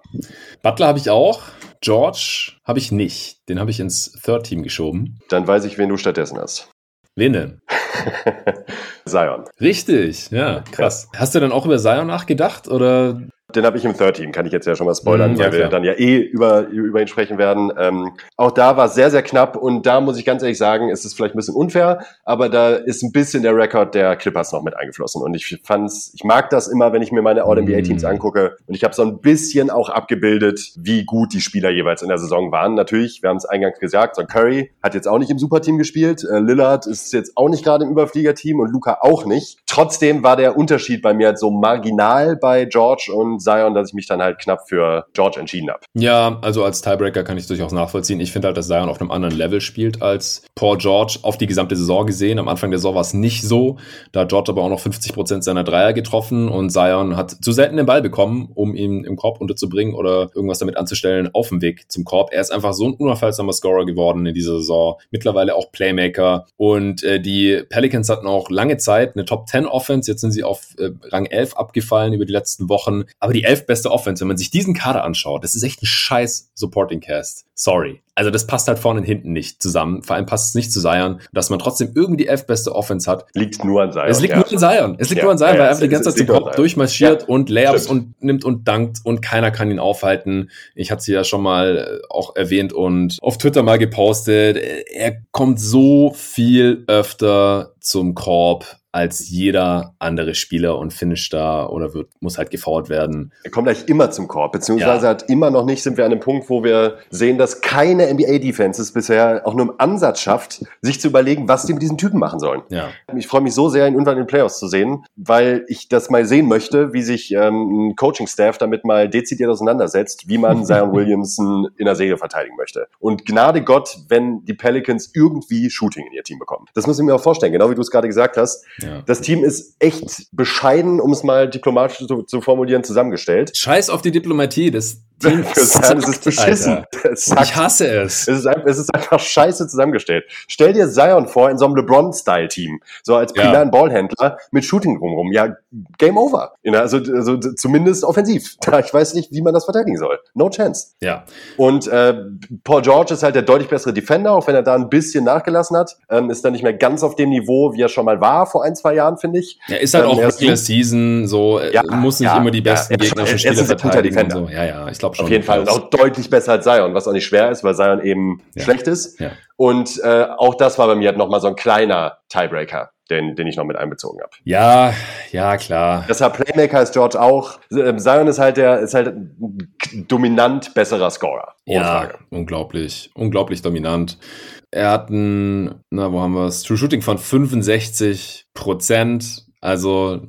Butler habe ich auch. George habe ich nicht. Den habe ich ins Third Team geschoben. Dann weiß ich, wen du stattdessen hast. Wen denn? Zion. Richtig, ja, krass. Hast du dann auch über Zion nachgedacht oder den habe ich im Third Team, kann ich jetzt ja schon mal spoilern, mhm, ja, weil wir dann ja eh über, über ihn sprechen werden. Ähm, auch da war es sehr, sehr knapp und da muss ich ganz ehrlich sagen, ist es vielleicht ein bisschen unfair, aber da ist ein bisschen der Rekord der Clippers noch mit eingeflossen. Und ich fand's, ich mag das immer, wenn ich mir meine All-NBA-Teams mhm. angucke. Und ich habe so ein bisschen auch abgebildet, wie gut die Spieler jeweils in der Saison waren. Natürlich, wir haben es eingangs gesagt, so Curry hat jetzt auch nicht im Superteam gespielt. Äh, Lillard ist jetzt auch nicht gerade im Überfliegerteam und Luca auch nicht. Trotzdem war der Unterschied bei mir halt so marginal bei George und Zion, dass ich mich dann halt knapp für George entschieden habe. Ja, also als Tiebreaker kann ich es durchaus nachvollziehen. Ich finde halt, dass Zion auf einem anderen Level spielt als Paul George auf die gesamte Saison gesehen. Am Anfang der Saison war es nicht so. Da hat George aber auch noch 50 Prozent seiner Dreier getroffen und Zion hat zu selten den Ball bekommen, um ihn im Korb unterzubringen oder irgendwas damit anzustellen auf dem Weg zum Korb. Er ist einfach so ein unaufhaltsamer Scorer geworden in dieser Saison. Mittlerweile auch Playmaker. Und äh, die Pelicans hatten auch lange Zeit eine Top 10 Offense. Jetzt sind sie auf äh, Rang 11 abgefallen über die letzten Wochen. Aber die elf beste Offense, wenn man sich diesen Kader anschaut, das ist echt ein scheiß Supporting Cast. Sorry. Also das passt halt vorne und hinten nicht zusammen. Vor allem passt es nicht zu Zion. Dass man trotzdem irgendwie die elf beste Offense hat. Liegt nur an Zion. Es liegt ja. nur an Zion. Es liegt ja. nur an Zion, ja, weil er einfach die ganze Zeit zum Kopf durchmarschiert und Layups Stimmt. und nimmt und dankt und keiner kann ihn aufhalten. Ich hatte sie ja schon mal äh, auch erwähnt und auf Twitter mal gepostet. Er kommt so viel öfter zum Korb als jeder andere Spieler und finisht da oder wird, muss halt gefault werden. Er kommt eigentlich immer zum Korb, beziehungsweise ja. hat immer noch nicht, sind wir an einem Punkt, wo wir sehen, dass keine NBA-Defenses bisher auch nur im Ansatz schafft, sich zu überlegen, was die mit diesen Typen machen sollen. Ja. Ich freue mich so sehr, ihn irgendwann in den Playoffs zu sehen, weil ich das mal sehen möchte, wie sich ähm, ein Coaching-Staff damit mal dezidiert auseinandersetzt, wie man Zion Williamson in der Serie verteidigen möchte. Und Gnade Gott, wenn die Pelicans irgendwie Shooting in ihr Team bekommen. Das muss ich mir auch vorstellen, genau wie du es gerade gesagt hast. Ja. Das Team ist echt bescheiden, um es mal diplomatisch zu, zu formulieren, zusammengestellt. Scheiß auf die Diplomatie. Das Team sagen, es ist beschissen. ich hasse es. Es ist, einfach, es ist einfach scheiße zusammengestellt. Stell dir Zion vor in so einem LeBron-Style-Team. So als primären ja. Ballhändler mit Shooting drumherum. Ja, Game over. Also, also zumindest offensiv. Ich weiß nicht, wie man das verteidigen soll. No chance. Ja. Und äh, Paul George ist halt der deutlich bessere Defender, auch wenn er da ein bisschen nachgelassen hat. Ähm, ist dann nicht mehr ganz auf dem Niveau, wie er schon mal war vor ein, zwei Jahren, finde ich. Er ist halt ähm, auch Regular Season, so ja, muss nicht ja, immer die besten ja, gegnerischen Spieler verteidigen. So. Ja, ja, ich glaube schon. Auf jeden Fall und auch deutlich besser als Zion, was auch nicht schwer ist, weil Zion eben schlecht ist. Und äh, auch das war bei mir halt nochmal so ein kleiner Tiebreaker den, den ich noch mit einbezogen habe. Ja, ja, klar. Deshalb Playmaker ist George auch. Ähm, Zion ist halt der, ist halt dominant besserer Scorer. ja, Frage. unglaublich, unglaublich dominant. Er hat ein, na, wo haben wir es? True Shooting von 65 Prozent. Also,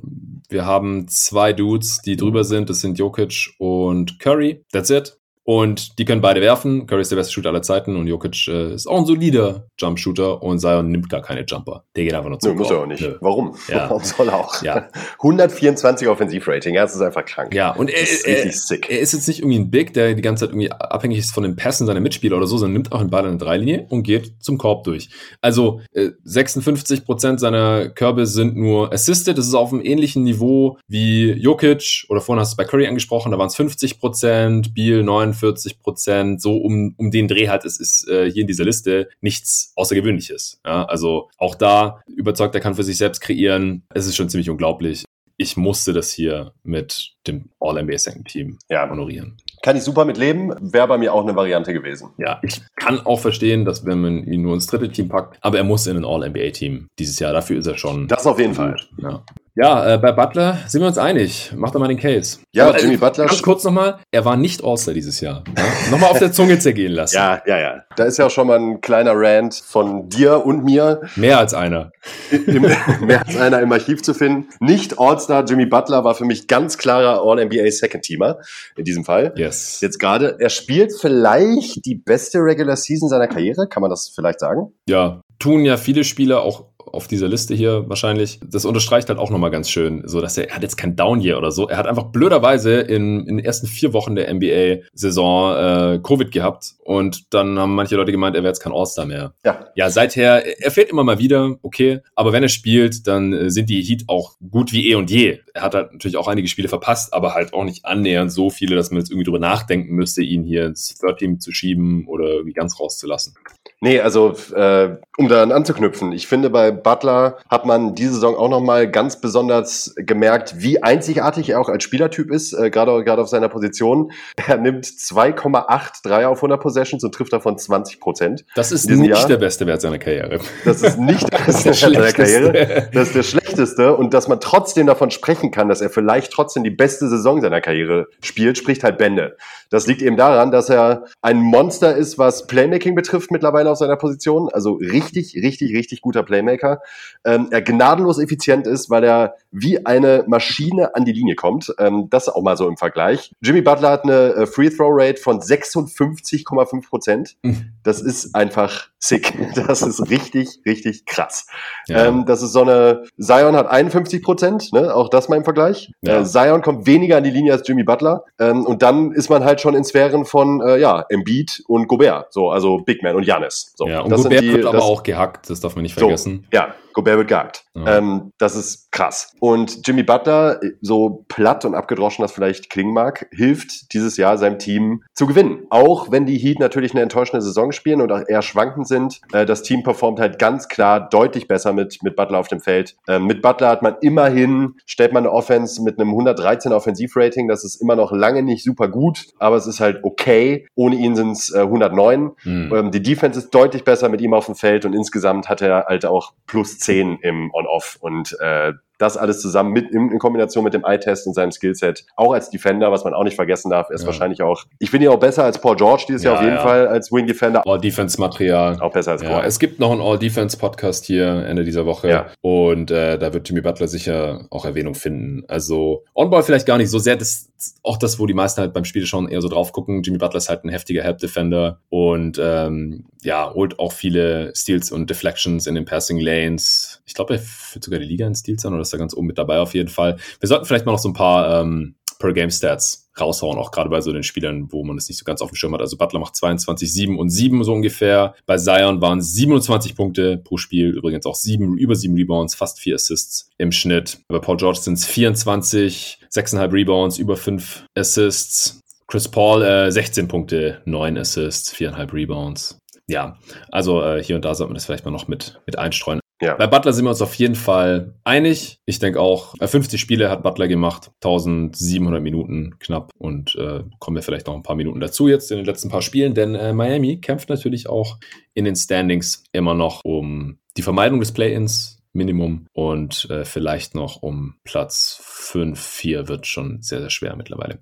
wir haben zwei Dudes, die drüber sind. Das sind Jokic und Curry. That's it. Und die können beide werfen. Curry ist der beste Shooter aller Zeiten und Jokic äh, ist auch ein solider Jump-Shooter und Zion nimmt gar keine Jumper. Der geht einfach nur zu. Nö, muss er auch nicht. Nö. Warum? Ja. Warum soll er auch? Ja. 124 Offensivrating, ja, das ist einfach krank. Ja, und er ist, er, er ist jetzt nicht irgendwie ein Big, der die ganze Zeit irgendwie abhängig ist von den Pässen seiner Mitspieler oder so, sondern nimmt auch den Ball in der Dreilinie und geht zum Korb durch. Also äh, 56 Prozent seiner Körbe sind nur assisted. Das ist auf einem ähnlichen Niveau wie Jokic oder vorhin hast du es bei Curry angesprochen, da waren es 50 Prozent, Beal 49 40 Prozent, so um, um den Dreh hat, es ist äh, hier in dieser Liste nichts Außergewöhnliches. Ja? Also auch da überzeugt, er kann für sich selbst kreieren. Es ist schon ziemlich unglaublich. Ich musste das hier mit dem All-NBA Second Team ja. honorieren. Kann ich super mit leben, wäre bei mir auch eine Variante gewesen. Ja, ich kann auch verstehen, dass wenn man ihn nur ins dritte Team packt, aber er muss in ein All-NBA-Team dieses Jahr. Dafür ist er schon. Das auf jeden Fall. Ja. Ja, äh, bei Butler sind wir uns einig. Mach doch mal den Case. Ja, Aber, Jimmy Butler. Ganz kurz nochmal, er war nicht All-Star dieses Jahr. Ja? nochmal auf der Zunge zergehen lassen. Ja, ja, ja. Da ist ja auch schon mal ein kleiner Rant von dir und mir. Mehr als einer. Im, mehr als einer im Archiv zu finden. Nicht All-Star Jimmy Butler war für mich ganz klarer All-NBA Second-Teamer in diesem Fall. Yes. Jetzt gerade, er spielt vielleicht die beste Regular Season seiner Karriere, kann man das vielleicht sagen? Ja, tun ja viele Spieler auch auf dieser Liste hier wahrscheinlich. Das unterstreicht halt auch nochmal ganz schön, so dass er, er hat jetzt kein Down Year oder so. Er hat einfach blöderweise in, in den ersten vier Wochen der NBA-Saison äh, Covid gehabt und dann haben manche Leute gemeint, er wäre jetzt kein All-Star mehr. Ja. Ja, seither, er fehlt immer mal wieder, okay, aber wenn er spielt, dann äh, sind die Heat auch gut wie eh und je. Er hat halt natürlich auch einige Spiele verpasst, aber halt auch nicht annähernd so viele, dass man jetzt irgendwie drüber nachdenken müsste, ihn hier ins Third Team zu schieben oder irgendwie ganz rauszulassen. Nee, also äh, um daran anzuknüpfen, ich finde bei Butler hat man diese Saison auch nochmal ganz besonders gemerkt, wie einzigartig er auch als Spielertyp ist, äh, gerade gerade auf seiner Position. Er nimmt 2,8 Dreier auf 100 Possessions und trifft davon 20 Prozent. Das ist nicht Jahr. der beste Wert seiner Karriere. Das ist nicht der beste Wert seiner Karriere. Das ist der schlechteste und dass man trotzdem davon sprechen kann, dass er vielleicht trotzdem die beste Saison seiner Karriere spielt, spricht halt Bände. Das liegt eben daran, dass er ein Monster ist, was Playmaking betrifft mittlerweile auf seiner Position. Also richtig, richtig, richtig guter Playmaker. Ähm, er gnadenlos effizient ist, weil er wie eine Maschine an die Linie kommt. Ähm, das auch mal so im Vergleich. Jimmy Butler hat eine äh, Free Throw Rate von 56,5 Prozent. Mhm. Das ist einfach sick. Das ist richtig, richtig krass. Ja. Ähm, das ist so eine, Zion hat 51 Prozent, ne? auch das mal im Vergleich. Ja. Äh, Zion kommt weniger an die Linie als Jimmy Butler. Ähm, und dann ist man halt schon in Sphären von, äh, ja, Embiid und Gobert. So, also Big Man und Janis. So, ja, und Gobert die, wird aber auch gehackt, das darf man nicht vergessen. So, ja, Gobert wird gehackt. Ja. Ähm, das ist krass. Und Jimmy Butler, so platt und abgedroschen das vielleicht klingen mag, hilft dieses Jahr seinem Team zu gewinnen. Auch wenn die Heat natürlich eine enttäuschende Saison spielen und auch eher schwankend sind, äh, das Team performt halt ganz klar deutlich besser mit, mit Butler auf dem Feld. Ähm, mit Butler hat man immerhin, stellt man eine Offense mit einem 113 Offensivrating, das ist immer noch lange nicht super gut, aber es ist halt okay. Ohne ihn sind es äh, 109. Mhm. Ähm, die Defense ist deutlich besser mit ihm auf dem Feld und insgesamt hat er halt auch plus 10 im On-Off und äh, das alles zusammen mit in, in Kombination mit dem Eye-Test und seinem Skillset, auch als Defender, was man auch nicht vergessen darf, ist ja. wahrscheinlich auch, ich finde ihn auch besser als Paul George dieses ja, Jahr auf jeden ja. Fall als Wing Defender. All-Defense-Material. Auch besser als ja, Es gibt noch einen All-Defense-Podcast hier Ende dieser Woche ja. und äh, da wird Jimmy Butler sicher auch Erwähnung finden. Also On-Ball vielleicht gar nicht so sehr, das auch das, wo die meisten halt beim Spiel schon eher so drauf gucken. Jimmy Butler ist halt ein heftiger Help-Defender und ähm, ja, holt auch viele Steals und Deflections in den Passing Lanes. Ich glaube, er führt sogar die Liga in Steals an oder ist da ganz oben mit dabei auf jeden Fall. Wir sollten vielleicht mal noch so ein paar ähm, Per-Game-Stats raushauen, auch gerade bei so den Spielern, wo man es nicht so ganz auf dem Schirm hat. Also Butler macht 22, 7 und 7 so ungefähr. Bei Zion waren 27 Punkte pro Spiel, übrigens auch 7, über 7 Rebounds, fast 4 Assists im Schnitt. Bei Paul George sind es 24, 6,5 Rebounds, über 5 Assists. Chris Paul äh, 16 Punkte, 9 Assists, 4,5 Rebounds. Ja, also äh, hier und da sollte man das vielleicht mal noch mit, mit einstreuen. Ja. Bei Butler sind wir uns auf jeden Fall einig. Ich denke auch, 50 äh, Spiele hat Butler gemacht, 1700 Minuten knapp und äh, kommen wir vielleicht noch ein paar Minuten dazu jetzt in den letzten paar Spielen, denn äh, Miami kämpft natürlich auch in den Standings immer noch um die Vermeidung des Play-ins, Minimum und äh, vielleicht noch um Platz 5, 4 wird schon sehr, sehr schwer mittlerweile.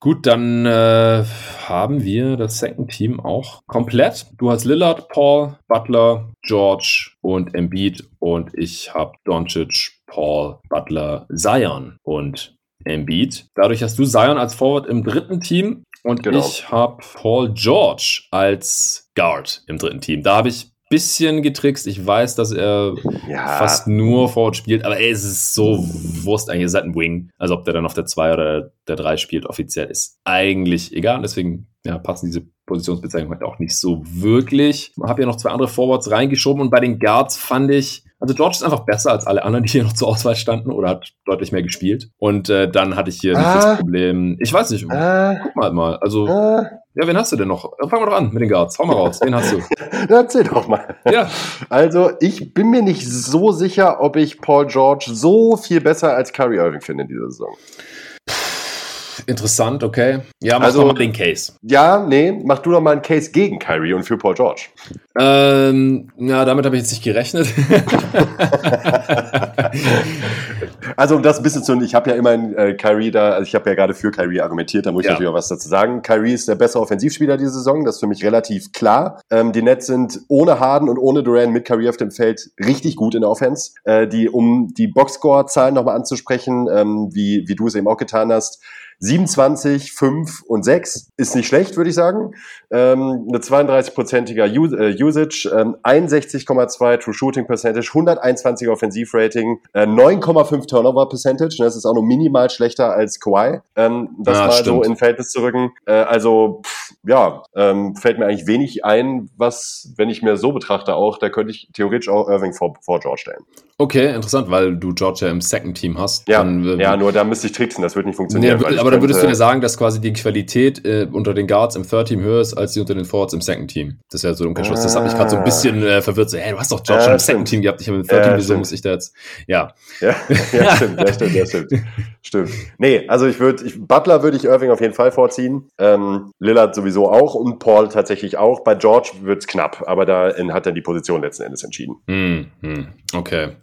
Gut, dann äh, haben wir das Second Team auch komplett. Du hast Lillard, Paul, Butler, George und Embiid und ich habe Doncic, Paul, Butler, Zion und Embiid. Dadurch hast du Zion als Forward im dritten Team und genau. ich habe Paul George als Guard im dritten Team. Da habe ich bisschen getrickst. Ich weiß, dass er ja. fast nur Forward spielt, aber ey, es ist so Wurst eigentlich. Ihr seid ein Wing. Also ob der dann auf der 2 oder der 3 spielt, offiziell ist eigentlich egal. Deswegen ja, passen diese Positionsbezeichnungen halt auch nicht so wirklich. Ich habe ja noch zwei andere Forwards reingeschoben und bei den Guards fand ich, also George ist einfach besser als alle anderen, die hier noch zur Auswahl standen oder hat deutlich mehr gespielt. Und äh, dann hatte ich hier ah. das Problem. Ich weiß nicht. Ah. Guck mal mal. Also, ah. ja, wen hast du denn noch? Fangen wir doch an mit den Guards. Hau mal raus. Wen hast du? Erzähl doch mal. Ja. Also, ich bin mir nicht so sicher, ob ich Paul George so viel besser als Kyrie Irving finde in dieser Saison. Interessant, okay. Ja, mach also, doch mal den Case. Ja, nee, mach du doch mal einen Case gegen Kyrie und für Paul George. Ähm, ja, damit habe ich jetzt nicht gerechnet. also um das ein bisschen zu, ich habe ja immer in äh, Kyrie da, also ich habe ja gerade für Kyrie argumentiert, da muss ich ja. natürlich auch was dazu sagen. Kyrie ist der bessere Offensivspieler diese Saison, das ist für mich relativ klar. Ähm, die Nets sind ohne Harden und ohne Durant mit Kyrie auf dem Feld richtig gut in der Offense. Äh, die, um die Boxscore-Zahlen nochmal anzusprechen, ähm, wie, wie du es eben auch getan hast, 27, 5 und 6 ist nicht schlecht, würde ich sagen. Ähm, eine 32-prozentiger äh, Usage, ähm, 61,2 True Shooting Percentage, 121 Offensivrating, äh, 9,5 Turnover Percentage. Ne, das ist auch nur minimal schlechter als Kawhi. Ähm, das ja, mal stimmt. so in Verhältnis zu rücken. Äh, also, pff, ja, ähm, fällt mir eigentlich wenig ein, was, wenn ich mir so betrachte auch, da könnte ich theoretisch auch Irving vor, vor George stellen. Okay, interessant, weil du George ja im Second Team hast. Ja, dann, äh, ja nur da müsste ich tricksen, das wird nicht funktionieren. Nee, aber dann würdest du dir sagen, dass quasi die Qualität äh, unter den Guards im Third Team höher ist als die unter den Forwards im Second Team. Das ist ja so ein Umkehrschluss. Ah. Das hat mich gerade so ein bisschen äh, verwirrt. So, hey, du hast doch George ja, im Second Team gehabt, ich habe im Third ja, Team, wieso muss ich da jetzt? Ja. Ja, ja stimmt, ja, stimmt, ja, stimmt. stimmt. Nee, also ich würde, Butler würde ich Irving auf jeden Fall vorziehen. Ähm, Lillard sowieso auch und Paul tatsächlich auch. Bei George wird es knapp, aber da hat er die Position letzten Endes entschieden. Hm, okay.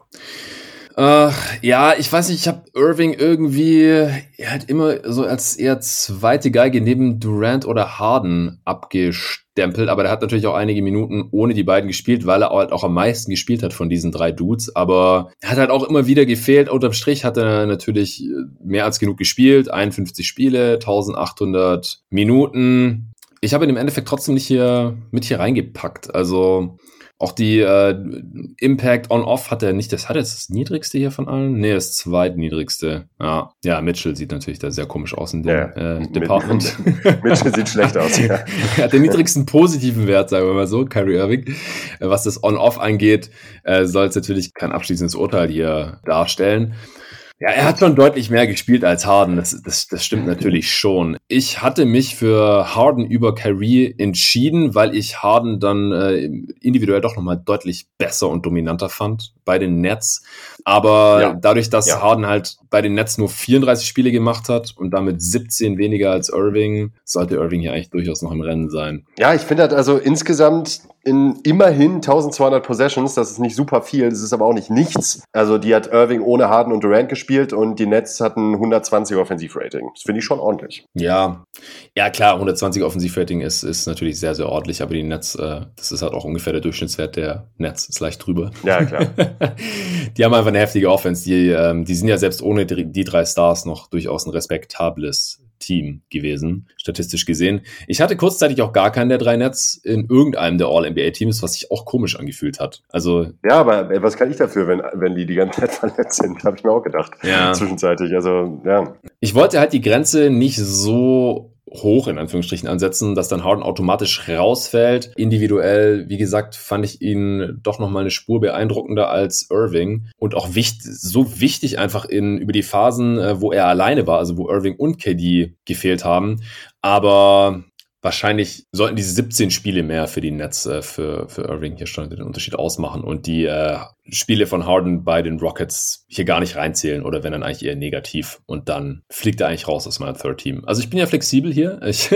Uh, ja, ich weiß nicht, ich habe Irving irgendwie er hat immer so als eher zweite Geige neben Durant oder Harden abgestempelt, aber der hat natürlich auch einige Minuten ohne die beiden gespielt, weil er halt auch am meisten gespielt hat von diesen drei Dudes, aber er hat halt auch immer wieder gefehlt. Unterm Strich hat er natürlich mehr als genug gespielt, 51 Spiele, 1800 Minuten. Ich habe ihn im Endeffekt trotzdem nicht hier mit hier reingepackt. Also auch die äh, Impact on-off hat er nicht, das hat er das niedrigste hier von allen? Nee, das zweitniedrigste. Ja, ja Mitchell sieht natürlich da sehr komisch aus in dem ja, äh, Department. Mitchell sieht schlecht aus, ja. er hat den niedrigsten positiven Wert, sagen wir mal so, Kyrie Irving. Äh, was das on-off angeht, äh, soll es natürlich kein abschließendes Urteil hier darstellen. Ja, er hat schon deutlich mehr gespielt als Harden. Das, das, das stimmt natürlich schon. Ich hatte mich für Harden über Kyrie entschieden, weil ich Harden dann äh, individuell doch nochmal deutlich besser und dominanter fand bei den Nets. Aber ja. dadurch, dass ja. Harden halt bei den Nets nur 34 Spiele gemacht hat und damit 17 weniger als Irving, sollte Irving hier eigentlich durchaus noch im Rennen sein. Ja, ich finde halt also insgesamt in immerhin 1200 Possessions, das ist nicht super viel, das ist aber auch nicht nichts. Also die hat Irving ohne Harden und Durant gespielt und die Nets hatten 120 Offensivrating. Das finde ich schon ordentlich. Ja, ja klar, 120 Offensivrating ist, ist natürlich sehr, sehr ordentlich, aber die Nets, äh, das ist halt auch ungefähr der Durchschnittswert der Nets, ist leicht drüber. Ja, klar. die haben einfach eine heftige Offense, die, ähm, die sind ja selbst ohne die, drei Stars noch durchaus ein respektables Team gewesen, statistisch gesehen. Ich hatte kurzzeitig auch gar keinen der drei Nets in irgendeinem der All-NBA-Teams, was sich auch komisch angefühlt hat. Also ja, aber was kann ich dafür, wenn, wenn die die ganze Zeit verletzt sind? Habe ich mir auch gedacht. Ja. Zwischenzeitlich. Also ja. Ich wollte halt die Grenze nicht so hoch in Anführungsstrichen ansetzen, dass dann Harden automatisch rausfällt. Individuell, wie gesagt, fand ich ihn doch noch mal eine Spur beeindruckender als Irving und auch wichtig, so wichtig einfach in über die Phasen, äh, wo er alleine war, also wo Irving und KD gefehlt haben. Aber wahrscheinlich sollten diese 17 Spiele mehr für die Nets, äh, für, für Irving hier schon den Unterschied ausmachen und die äh, Spiele von Harden bei den Rockets hier gar nicht reinzählen oder wenn dann eigentlich eher negativ und dann fliegt er eigentlich raus aus meinem Third Team. Also ich bin ja flexibel hier. Ich,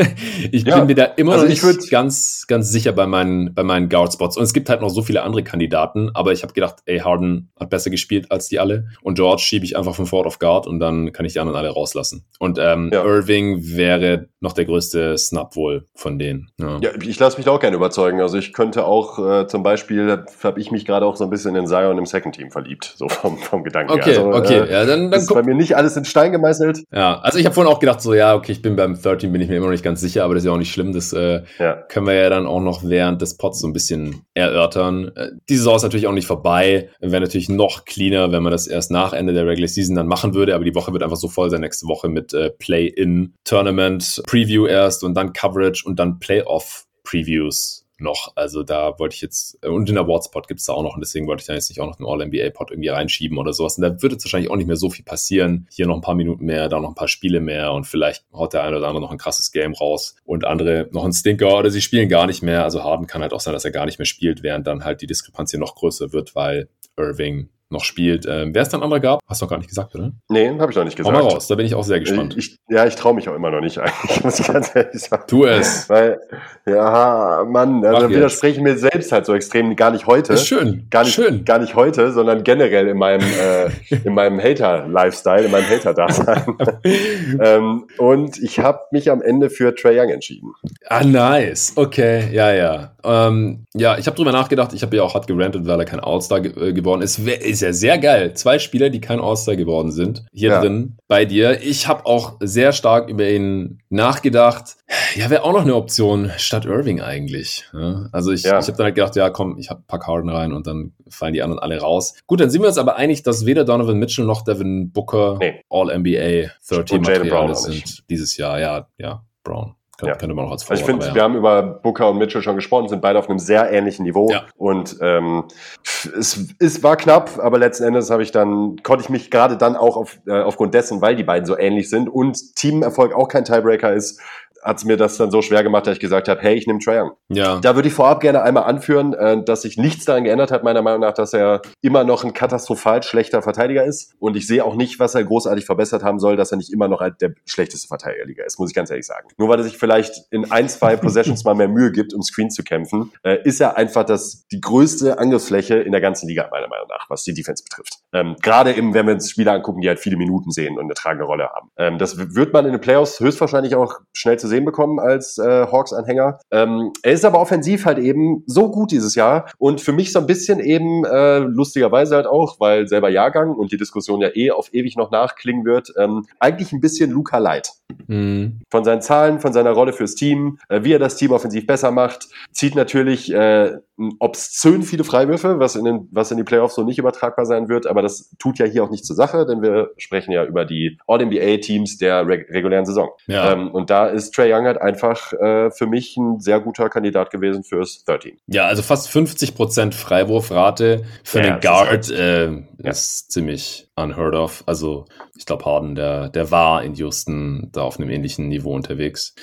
ich ja, bin mir da immer also noch nicht ganz, ganz sicher bei meinen, bei meinen Guard Spots. Und es gibt halt noch so viele andere Kandidaten, aber ich habe gedacht, ey, Harden hat besser gespielt als die alle und George schiebe ich einfach von Forward auf Guard und dann kann ich die anderen alle rauslassen. Und ähm, ja. Irving wäre noch der größte Snap wohl von denen. Ja, ja ich lasse mich da auch gerne überzeugen. Also ich könnte auch äh, zum Beispiel, habe ich mich gerade auch so ein bisschen in Zion im Second Team verliebt, so vom, vom Gedanken Okay, also, okay. Äh, ja, dann, dann ist bei mir nicht alles in Stein gemeißelt. Ja, also ich habe vorhin auch gedacht, so ja, okay, ich bin beim 13, bin ich mir immer noch nicht ganz sicher, aber das ist ja auch nicht schlimm. Das äh, ja. können wir ja dann auch noch während des Pods so ein bisschen erörtern. Äh, die Saison ist natürlich auch nicht vorbei. Wäre natürlich noch cleaner, wenn man das erst nach Ende der Regular Season dann machen würde, aber die Woche wird einfach so voll sein nächste Woche mit äh, Play-in, Tournament, Preview erst und dann Coverage und dann Playoff Previews noch. Also da wollte ich jetzt, und den Awards-Pod gibt es da auch noch und deswegen wollte ich da jetzt nicht auch noch einen All-NBA-Pod irgendwie reinschieben oder sowas. Und da wird jetzt wahrscheinlich auch nicht mehr so viel passieren. Hier noch ein paar Minuten mehr, da noch ein paar Spiele mehr und vielleicht haut der eine oder andere noch ein krasses Game raus und andere noch ein Stinker oder sie spielen gar nicht mehr. Also Harden kann halt auch sein, dass er gar nicht mehr spielt, während dann halt die Diskrepanz hier noch größer wird, weil Irving noch spielt. Ähm, wer es dann andere gab, hast du noch gar nicht gesagt, oder? Nee, habe ich noch nicht gesagt. Hau mal raus, da bin ich auch sehr gespannt. Ich, ja, ich traue mich auch immer noch nicht eigentlich, muss ich ganz ehrlich sagen. Tu es. Weil, ja, Mann, also widerspreche ich mir selbst halt so extrem, gar nicht heute. Ist schön. Gar nicht, schön. Gar nicht heute, sondern generell in meinem, äh, in meinem Hater-Lifestyle, in meinem Hater-Dasein. ähm, und ich habe mich am Ende für Trey Young entschieden. Ah, nice. Okay, ja, ja. Ähm, ja, ich habe drüber nachgedacht, ich habe ja auch hart gerantet, weil er kein All-Star ge äh, geworden ist. Ist ja sehr geil. Zwei Spieler, die kein All-Star geworden sind, hier ja. drin bei dir. Ich habe auch sehr stark über ihn nachgedacht. Ja, wäre auch noch eine Option statt Irving eigentlich. Also ich, ja. ich habe dann halt gedacht, ja komm, ich habe ein paar Karten rein und dann fallen die anderen alle raus. Gut, dann sind wir uns aber einig, dass weder Donovan Mitchell noch Devin Booker nee. All-NBA 30 Material sind dieses Jahr. Ja, ja, Brown. Kann, ja. Könnte man auch als Vorwort, also Ich finde, ja. wir haben über Booker und Mitchell schon gesprochen, sind beide auf einem sehr ähnlichen Niveau. Ja. Und ähm, es, es war knapp, aber letzten Endes habe ich dann, konnte ich mich gerade dann auch auf, äh, aufgrund dessen, weil die beiden so ähnlich sind und Teamerfolg auch kein Tiebreaker ist, hat es mir das dann so schwer gemacht, dass ich gesagt habe, hey, ich nehme Trae Young. Ja. Da würde ich vorab gerne einmal anführen, äh, dass sich nichts daran geändert hat, meiner Meinung nach, dass er immer noch ein katastrophal schlechter Verteidiger ist. Und ich sehe auch nicht, was er großartig verbessert haben soll, dass er nicht immer noch der schlechteste Verteidiger ist, muss ich ganz ehrlich sagen. Nur weil er sich vielleicht in ein, zwei Possessions mal mehr Mühe gibt, um Screen zu kämpfen, äh, ist er einfach das, die größte Angriffsfläche in der ganzen Liga, meiner Meinung nach, was die Defense betrifft. Ähm, Gerade eben, wenn wir uns Spieler angucken, die halt viele Minuten sehen und eine tragende Rolle haben. Ähm, das wird man in den Playoffs höchstwahrscheinlich auch schnell zu sehen bekommen als äh, Hawks-Anhänger. Ähm, er ist aber offensiv halt eben so gut dieses Jahr und für mich so ein bisschen eben äh, lustigerweise halt auch, weil selber Jahrgang und die Diskussion ja eh auf ewig noch nachklingen wird, ähm, eigentlich ein bisschen Luca Light. Mhm. Von seinen Zahlen, von seiner Rolle fürs Team, äh, wie er das Team offensiv besser macht, zieht natürlich äh, obszön viele Freiwürfe, was in, den, was in die Playoffs so nicht übertragbar sein wird, aber das tut ja hier auch nicht zur Sache, denn wir sprechen ja über die All-NBA-Teams der reg regulären Saison. Ja. Ähm, und da ist Trey Young halt einfach äh, für mich ein sehr guter Kandidat gewesen fürs 13. Ja, also fast 50 Prozent Freiwurfrate für ja, den Guard ist, halt, äh, ja. ist ziemlich unheard of. Also ich glaube, Harden, der, der war in Houston da auf einem ähnlichen Niveau unterwegs.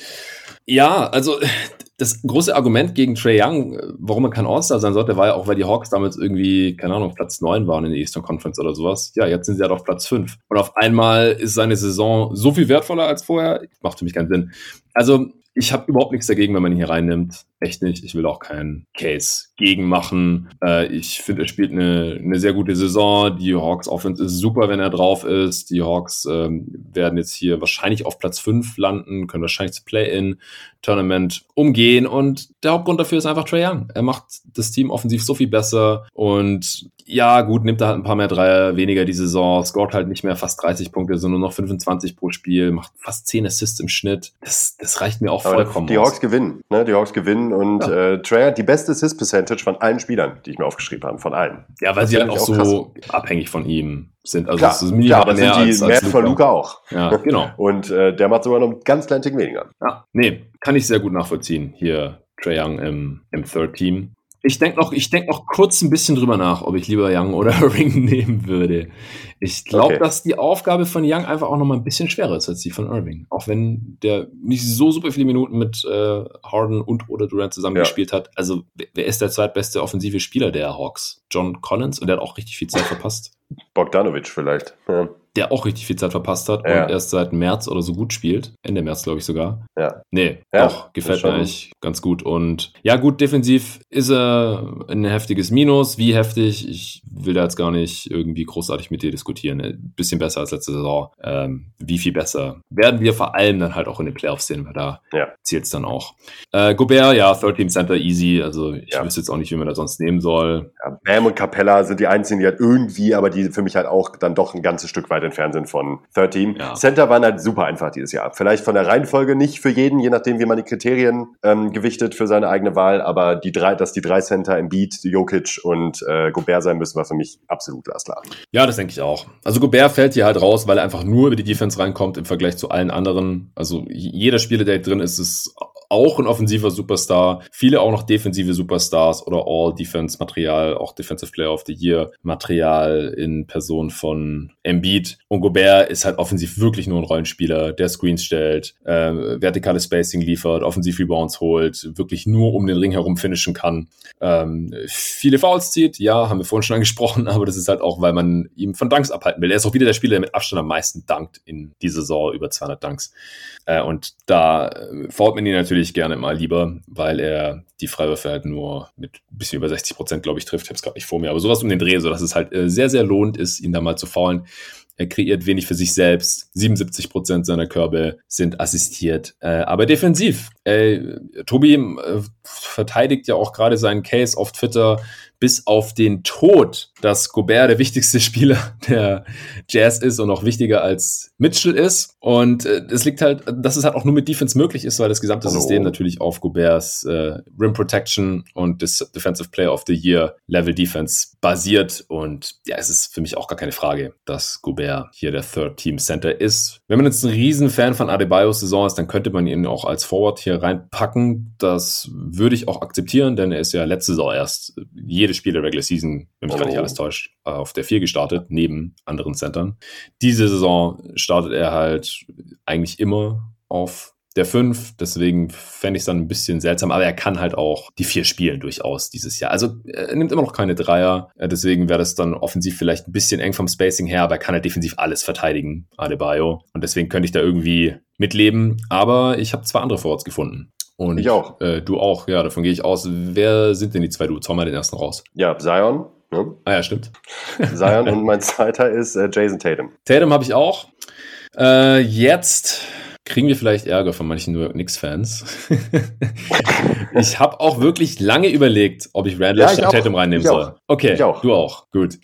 Ja, also das große Argument gegen Trey Young, warum er kein All-Star sein sollte, war ja auch, weil die Hawks damals irgendwie, keine Ahnung, Platz 9 waren in der Eastern Conference oder sowas. Ja, jetzt sind sie halt auf Platz 5. Und auf einmal ist seine Saison so viel wertvoller als vorher. Macht für mich keinen Sinn. Also, ich habe überhaupt nichts dagegen, wenn man ihn hier reinnimmt. Echt nicht. Ich will auch keinen Case gegen machen. Äh, ich finde, er spielt eine, eine sehr gute Saison. Die Hawks Offense ist super, wenn er drauf ist. Die Hawks ähm, werden jetzt hier wahrscheinlich auf Platz 5 landen, können wahrscheinlich das Play-In-Tournament umgehen. Und der Hauptgrund dafür ist einfach Trae Young. Er macht das Team offensiv so viel besser. Und ja, gut, nimmt er halt ein paar mehr Dreier weniger die Saison, scoret halt nicht mehr fast 30 Punkte, sondern nur noch 25 pro Spiel, macht fast 10 Assists im Schnitt. Das, das reicht mir auch vollkommen. Die Hawks gewinnen, ne? Die Hawks gewinnen und ja. äh, Trae hat die beste Assist-Percentage von allen Spielern, die ich mir aufgeschrieben habe, von allen. Ja, weil das sie halt auch, auch so abhängig von ihm sind. Also klar, das ist klar, aber mehr sind die als, als von Luca auch. Ja, genau. und äh, der macht sogar noch einen ganz kleinen Tick weniger. Ja, nee, kann ich sehr gut nachvollziehen. Hier Trae Young im, im Third Team. Ich denke noch, ich denk noch kurz ein bisschen drüber nach, ob ich lieber Young oder Irving nehmen würde. Ich glaube, okay. dass die Aufgabe von Young einfach auch noch mal ein bisschen schwerer ist als die von Irving. Auch wenn der nicht so super viele Minuten mit äh, Harden und oder Durant zusammengespielt ja. hat. Also, wer ist der zweitbeste offensive Spieler der Hawks? John Collins? Und der hat auch richtig viel Zeit verpasst. Bogdanovic vielleicht. Ja der auch richtig viel Zeit verpasst hat ja. und erst seit März oder so gut spielt. Ende März, glaube ich sogar. Ja. Nee, ja, doch, gefällt mir eigentlich ganz gut. Und ja, gut, defensiv ist er ein heftiges Minus. Wie heftig? Ich will da jetzt gar nicht irgendwie großartig mit dir diskutieren. Ein bisschen besser als letzte Saison. Ähm, wie viel besser? Werden wir vor allem dann halt auch in den Playoffs sehen, weil da ja. zählt es dann auch. Äh, Gobert, ja, Third Team Center easy. Also ich ja. wüsste jetzt auch nicht, wie man das sonst nehmen soll. Ja, Bam und Capella sind die einzigen, die halt irgendwie, aber die für mich halt auch dann doch ein ganzes Stück weit weit entfernt sind von Third Team. Ja. Center waren halt super einfach dieses Jahr. Vielleicht von der Reihenfolge nicht für jeden, je nachdem, wie man die Kriterien ähm, gewichtet für seine eigene Wahl, aber die drei, dass die drei Center im Beat, Jokic und äh, Gobert sein müssen, war für mich absolut glasklar. Ja, das denke ich auch. Also Gobert fällt hier halt raus, weil er einfach nur über die Defense reinkommt im Vergleich zu allen anderen. Also jeder Spieler, der drin ist, ist auch ein offensiver Superstar, viele auch noch defensive Superstars oder All-Defense-Material, auch Defensive Player of the Year-Material in Person von Embiid. Und Gobert ist halt offensiv wirklich nur ein Rollenspieler, der Screens stellt, äh, vertikale Spacing liefert, offensiv Rebounds holt, wirklich nur um den Ring herum finishen kann. Ähm, viele Fouls zieht, ja, haben wir vorhin schon angesprochen, aber das ist halt auch, weil man ihm von Dunks abhalten will. Er ist auch wieder der Spieler, der mit Abstand am meisten dankt in dieser Saison, über 200 Dunks. Äh, und da äh, fault man ihn natürlich gerne mal lieber, weil er die Freiwürfe halt nur mit ein bisschen über 60 Prozent, glaube ich, trifft. Ich habe es gerade nicht vor mir, aber sowas um den Dreh, so dass es halt äh, sehr, sehr lohnt ist, ihn da mal zu faulen. Er kreiert wenig für sich selbst. 77 Prozent seiner Körbe sind assistiert. Äh, aber defensiv. Äh, Tobi äh, verteidigt ja auch gerade seinen Case auf Twitter bis auf den Tod, dass Gobert der wichtigste Spieler der Jazz ist und auch wichtiger als Mitchell ist. Und äh, es liegt halt, dass es halt auch nur mit Defense möglich ist, weil das gesamte Hallo. System natürlich auf Goberts äh, Rim Protection und das Defensive Player of the Year Level Defense basiert. Und ja, es ist für mich auch gar keine Frage, dass Gobert hier der Third Team Center ist. Wenn man jetzt ein Riesenfan von Adebayos Saison ist, dann könnte man ihn auch als Forward hier reinpacken. Das würde ich auch akzeptieren, denn er ist ja letzte Saison erst jede jedes Spiel der Regular Season, wenn mich oh. gar nicht alles täuscht, auf der 4 gestartet, neben anderen Centern. Diese Saison startet er halt eigentlich immer auf der 5, deswegen fände ich es dann ein bisschen seltsam, aber er kann halt auch die 4 spielen durchaus dieses Jahr. Also er nimmt immer noch keine Dreier, äh, deswegen wäre das dann offensiv vielleicht ein bisschen eng vom Spacing her, aber er kann halt defensiv alles verteidigen, Adebayo. Und deswegen könnte ich da irgendwie mitleben, aber ich habe zwei andere Forwards gefunden. Und ich auch. Äh, du auch, ja, davon gehe ich aus. Wer sind denn die zwei? Du zau mal den ersten raus. Ja, Zion. Ne? Ah ja, stimmt. Zion und mein zweiter ist äh, Jason Tatum. Tatum habe ich auch. Äh, jetzt kriegen wir vielleicht Ärger von manchen New York Knicks-Fans. ich habe auch wirklich lange überlegt, ob ich Randall ja, Tatum reinnehmen soll. Okay, ich auch. du auch. Gut.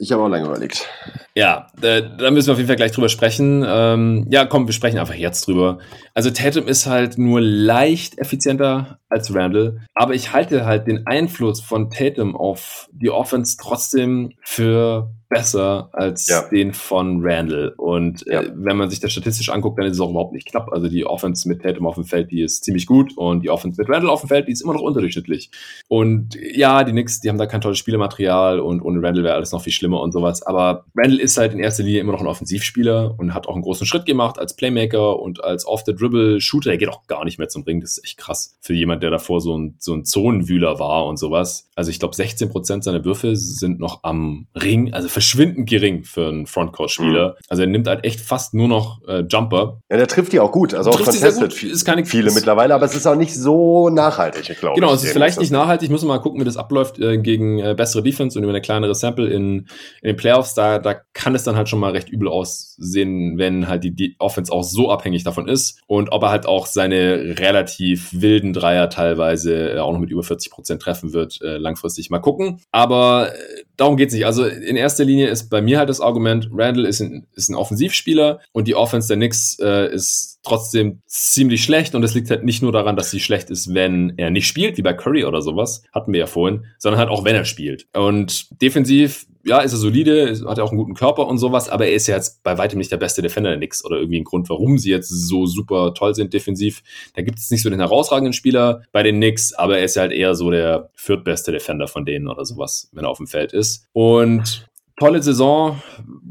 Ich habe auch lange überlegt. Ja, da, müssen wir auf jeden Fall gleich drüber sprechen. Ähm, ja, komm, wir sprechen einfach jetzt drüber. Also Tatum ist halt nur leicht effizienter als Randall, aber ich halte halt den Einfluss von Tatum auf die Offense trotzdem für besser als ja. den von Randall. Und äh, ja. äh, wenn man sich das statistisch anguckt, dann ist es auch überhaupt nicht knapp. Also die Offense mit Tatum auf dem Feld, die ist ziemlich gut und die Offense mit Randall auf dem Feld, die ist immer noch unterdurchschnittlich. Und ja, die Knicks, die haben da kein tolles Spielematerial und ohne Randall wäre alles noch viel schlimmer und sowas. Aber Randall ist halt in erster Linie immer noch ein Offensivspieler und hat auch einen großen Schritt gemacht als Playmaker und als Off-the-Dribble-Shooter. Er geht auch gar nicht mehr zum Ring. Das ist echt krass für jemand, der davor so ein, so ein Zonenwühler war und sowas. Also ich glaube, 16 Prozent seiner Würfe sind noch am Ring. Also verschwindend gering für einen Frontcourt-Spieler. Mhm. Also er nimmt halt echt fast nur noch äh, Jumper. Ja, der trifft die auch gut. Also auch contested gut. Ist keine, viele mittlerweile, aber es ist auch nicht so nachhaltig, ich glaube. Genau, es ist vielleicht nicht nachhaltig. Müssen wir mal gucken, wie das abläuft äh, gegen äh, bessere Defense und über eine kleinere Sample in, in den Playoffs. Da, da kann es dann halt schon mal recht übel aussehen, wenn halt die, die Offense auch so abhängig davon ist und ob er halt auch seine relativ wilden Dreier teilweise äh, auch noch mit über 40 Prozent treffen wird, äh, langfristig mal gucken. Aber äh, darum geht's nicht. Also in erster Linie ist bei mir halt das Argument, Randall ist ein, ist ein Offensivspieler und die Offense der Knicks äh, ist trotzdem ziemlich schlecht und es liegt halt nicht nur daran, dass sie schlecht ist, wenn er nicht spielt, wie bei Curry oder sowas, hatten wir ja vorhin, sondern halt auch, wenn er spielt. Und defensiv ja, ist er solide, hat er auch einen guten Körper und sowas, aber er ist ja jetzt bei weitem nicht der beste Defender der Knicks oder irgendwie ein Grund, warum sie jetzt so super toll sind defensiv. Da gibt es nicht so den herausragenden Spieler bei den Knicks, aber er ist halt eher so der viertbeste Defender von denen oder sowas, wenn er auf dem Feld ist. Und tolle Saison,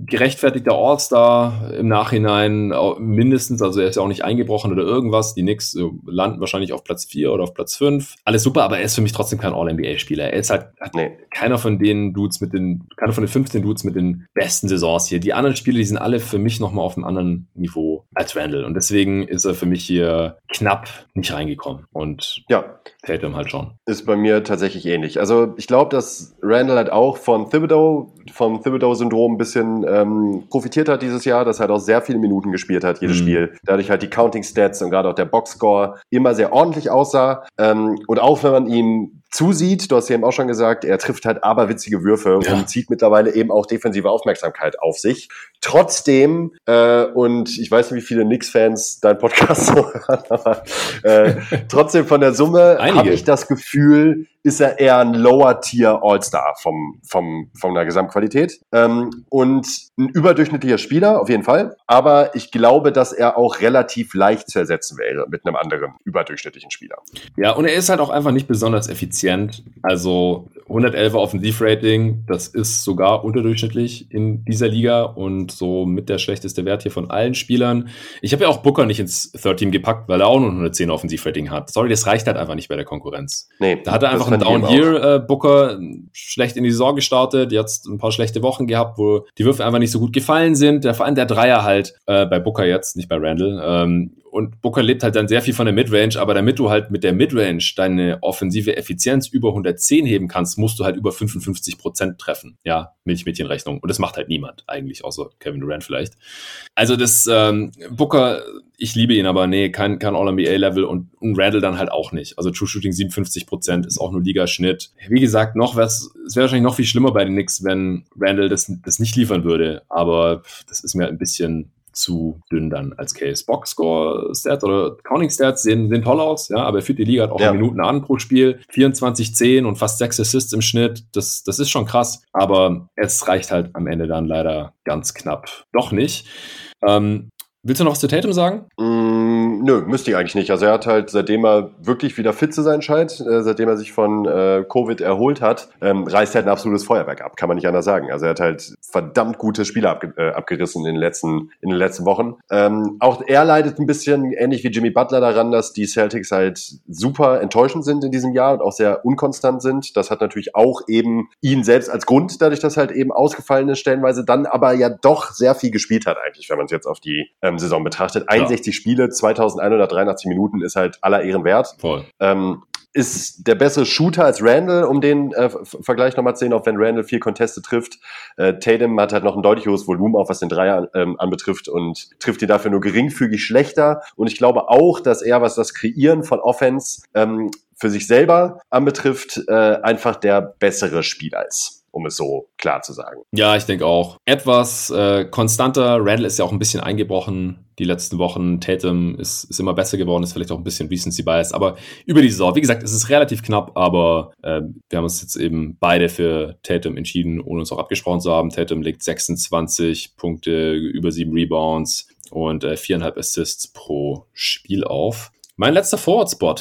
gerechtfertigter All-Star im Nachhinein mindestens, also er ist ja auch nicht eingebrochen oder irgendwas. Die Knicks äh, landen wahrscheinlich auf Platz 4 oder auf Platz 5. Alles super, aber er ist für mich trotzdem kein All-NBA-Spieler. Er ist halt nee. keiner von den Dudes mit den, keiner von den 15 Dudes mit den besten Saisons hier. Die anderen Spiele, die sind alle für mich nochmal auf einem anderen Niveau als Randall. Und deswegen ist er für mich hier knapp nicht reingekommen. Und ja. Tatum halt schon. Ist bei mir tatsächlich ähnlich. Also ich glaube, dass Randall halt auch von Thibodeau, vom Thibodeau-Syndrom ein bisschen ähm, profitiert hat dieses Jahr, dass er halt auch sehr viele Minuten gespielt hat, jedes mhm. Spiel. Dadurch halt die Counting-Stats und gerade auch der Boxscore immer sehr ordentlich aussah. Ähm, und auch wenn man ihm zusieht, du hast ja eben auch schon gesagt, er trifft halt aberwitzige Würfe ja. und zieht mittlerweile eben auch defensive Aufmerksamkeit auf sich. Trotzdem, äh, und ich weiß nicht, wie viele Knicks-Fans dein Podcast so hören, aber äh, trotzdem von der Summe habe ich das Gefühl, ist er eher ein Lower-Tier All-Star vom, vom, von der Gesamtqualität. Ähm, und ein überdurchschnittlicher Spieler, auf jeden Fall. Aber ich glaube, dass er auch relativ leicht zu ersetzen wäre mit einem anderen überdurchschnittlichen Spieler. Ja, und er ist halt auch einfach nicht besonders effizient. Also 111 Offensivrating, das ist sogar unterdurchschnittlich in dieser Liga und so mit der schlechteste Wert hier von allen Spielern. Ich habe ja auch Booker nicht ins Third Team gepackt, weil er auch nur 110 Offensivrating hat. Sorry, das reicht halt einfach nicht bei der Konkurrenz. Nee, da hat er einfach einen Down-Year-Booker äh, schlecht in die Saison gestartet, jetzt ein paar schlechte Wochen gehabt, wo die Würfe einfach nicht so gut gefallen sind. Der, vor allem der Dreier halt äh, bei Booker jetzt, nicht bei Randall. Ähm, und Booker lebt halt dann sehr viel von der Midrange, aber damit du halt mit der Midrange deine offensive Effizienz über 110 heben kannst, musst du halt über 55 Prozent treffen. Ja, Milchmädchenrechnung. Und das macht halt niemand eigentlich, außer Kevin Durant vielleicht. Also das ähm, Booker, ich liebe ihn, aber nee, kein, kein All-NBA-Level und, und Randall dann halt auch nicht. Also True Shooting 57 Prozent ist auch nur Ligaschnitt. Wie gesagt, noch was, es wäre wahrscheinlich noch viel schlimmer bei den Knicks, wenn Randall das, das nicht liefern würde. Aber das ist mir ein bisschen zu dünn dann als Case. Boxscore-Stat oder Counting-Stats sehen, sehen toll aus, ja, aber er führt die Liga halt auch ja. Minuten an pro Spiel. 24, 10 und fast 6 Assists im Schnitt. Das, das ist schon krass, aber es reicht halt am Ende dann leider ganz knapp doch nicht. Ähm, willst du noch was zu Tatum sagen? Mm nö, müsste ich eigentlich nicht. Also er hat halt, seitdem er wirklich wieder fit zu sein scheint, äh, seitdem er sich von äh, Covid erholt hat, ähm, reißt halt ein absolutes Feuerwerk ab, kann man nicht anders sagen. Also er hat halt verdammt gute Spiele abge äh, abgerissen in den letzten, in den letzten Wochen. Ähm, auch er leidet ein bisschen, ähnlich wie Jimmy Butler, daran, dass die Celtics halt super enttäuschend sind in diesem Jahr und auch sehr unkonstant sind. Das hat natürlich auch eben ihn selbst als Grund, dadurch, dass halt eben ausgefallen ist stellenweise, dann aber ja doch sehr viel gespielt hat eigentlich, wenn man es jetzt auf die ähm, Saison betrachtet. 61 ja. Spiele, 2000 2183 Minuten ist halt aller Ehren wert. Voll. Ähm, ist der bessere Shooter als Randall, um den äh, Vergleich nochmal zu sehen, auch wenn Randall vier Conteste trifft. Äh, Tatum hat halt noch ein deutlich hohes Volumen, auch was den Dreier ähm, anbetrifft und trifft ihn dafür nur geringfügig schlechter. Und ich glaube auch, dass er, was das Kreieren von Offense ähm, für sich selber anbetrifft, äh, einfach der bessere Spieler ist um es so klar zu sagen. Ja, ich denke auch. Etwas äh, konstanter. Randall ist ja auch ein bisschen eingebrochen die letzten Wochen. Tatum ist, ist immer besser geworden, ist vielleicht auch ein bisschen Recency Bias. Aber über die Saison, wie gesagt, es ist relativ knapp, aber äh, wir haben uns jetzt eben beide für Tatum entschieden, ohne uns auch abgesprochen zu haben. Tatum legt 26 Punkte, über sieben Rebounds und äh, viereinhalb Assists pro Spiel auf. Mein letzter Forward-Spot.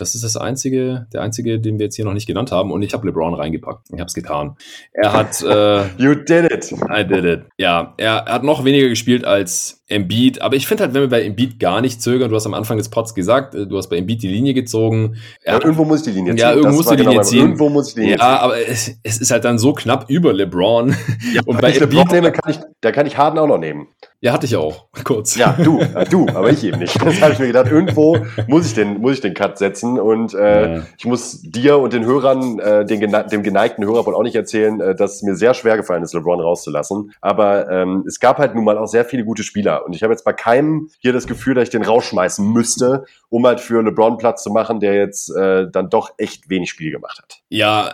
Das ist das einzige, der einzige, den wir jetzt hier noch nicht genannt haben. Und ich habe LeBron reingepackt. Ich habe es getan. Er hat. Äh, you did it. I did it. Ja, er hat noch weniger gespielt als Embiid. Aber ich finde halt, wenn wir bei Embiid gar nicht zögern, du hast am Anfang des Pods gesagt, äh, du hast bei Embiid die Linie gezogen. Ja, hat, irgendwo muss ich die Linie ziehen. Ja, irgendwo muss die genau Linie ziehen. Irgendwo muss ich die Linie ja, ziehen. aber es, es, ist halt dann so knapp über LeBron. Ja, und bei Embiid, LeBron nehme, kann ich, da kann ich Harden auch noch nehmen. Ja, hatte ich auch, kurz. Ja, du, äh, du, aber ich eben nicht. Das habe ich mir gedacht, irgendwo muss ich den, muss ich den Cut setzen und äh, ja. ich muss dir und den Hörern, äh, den dem geneigten Hörer wohl auch nicht erzählen, äh, dass es mir sehr schwer gefallen ist, LeBron rauszulassen. Aber ähm, es gab halt nun mal auch sehr viele gute Spieler und ich habe jetzt bei keinem hier das Gefühl, dass ich den rausschmeißen müsste, um halt für LeBron Platz zu machen, der jetzt äh, dann doch echt wenig Spiel gemacht hat. Ja,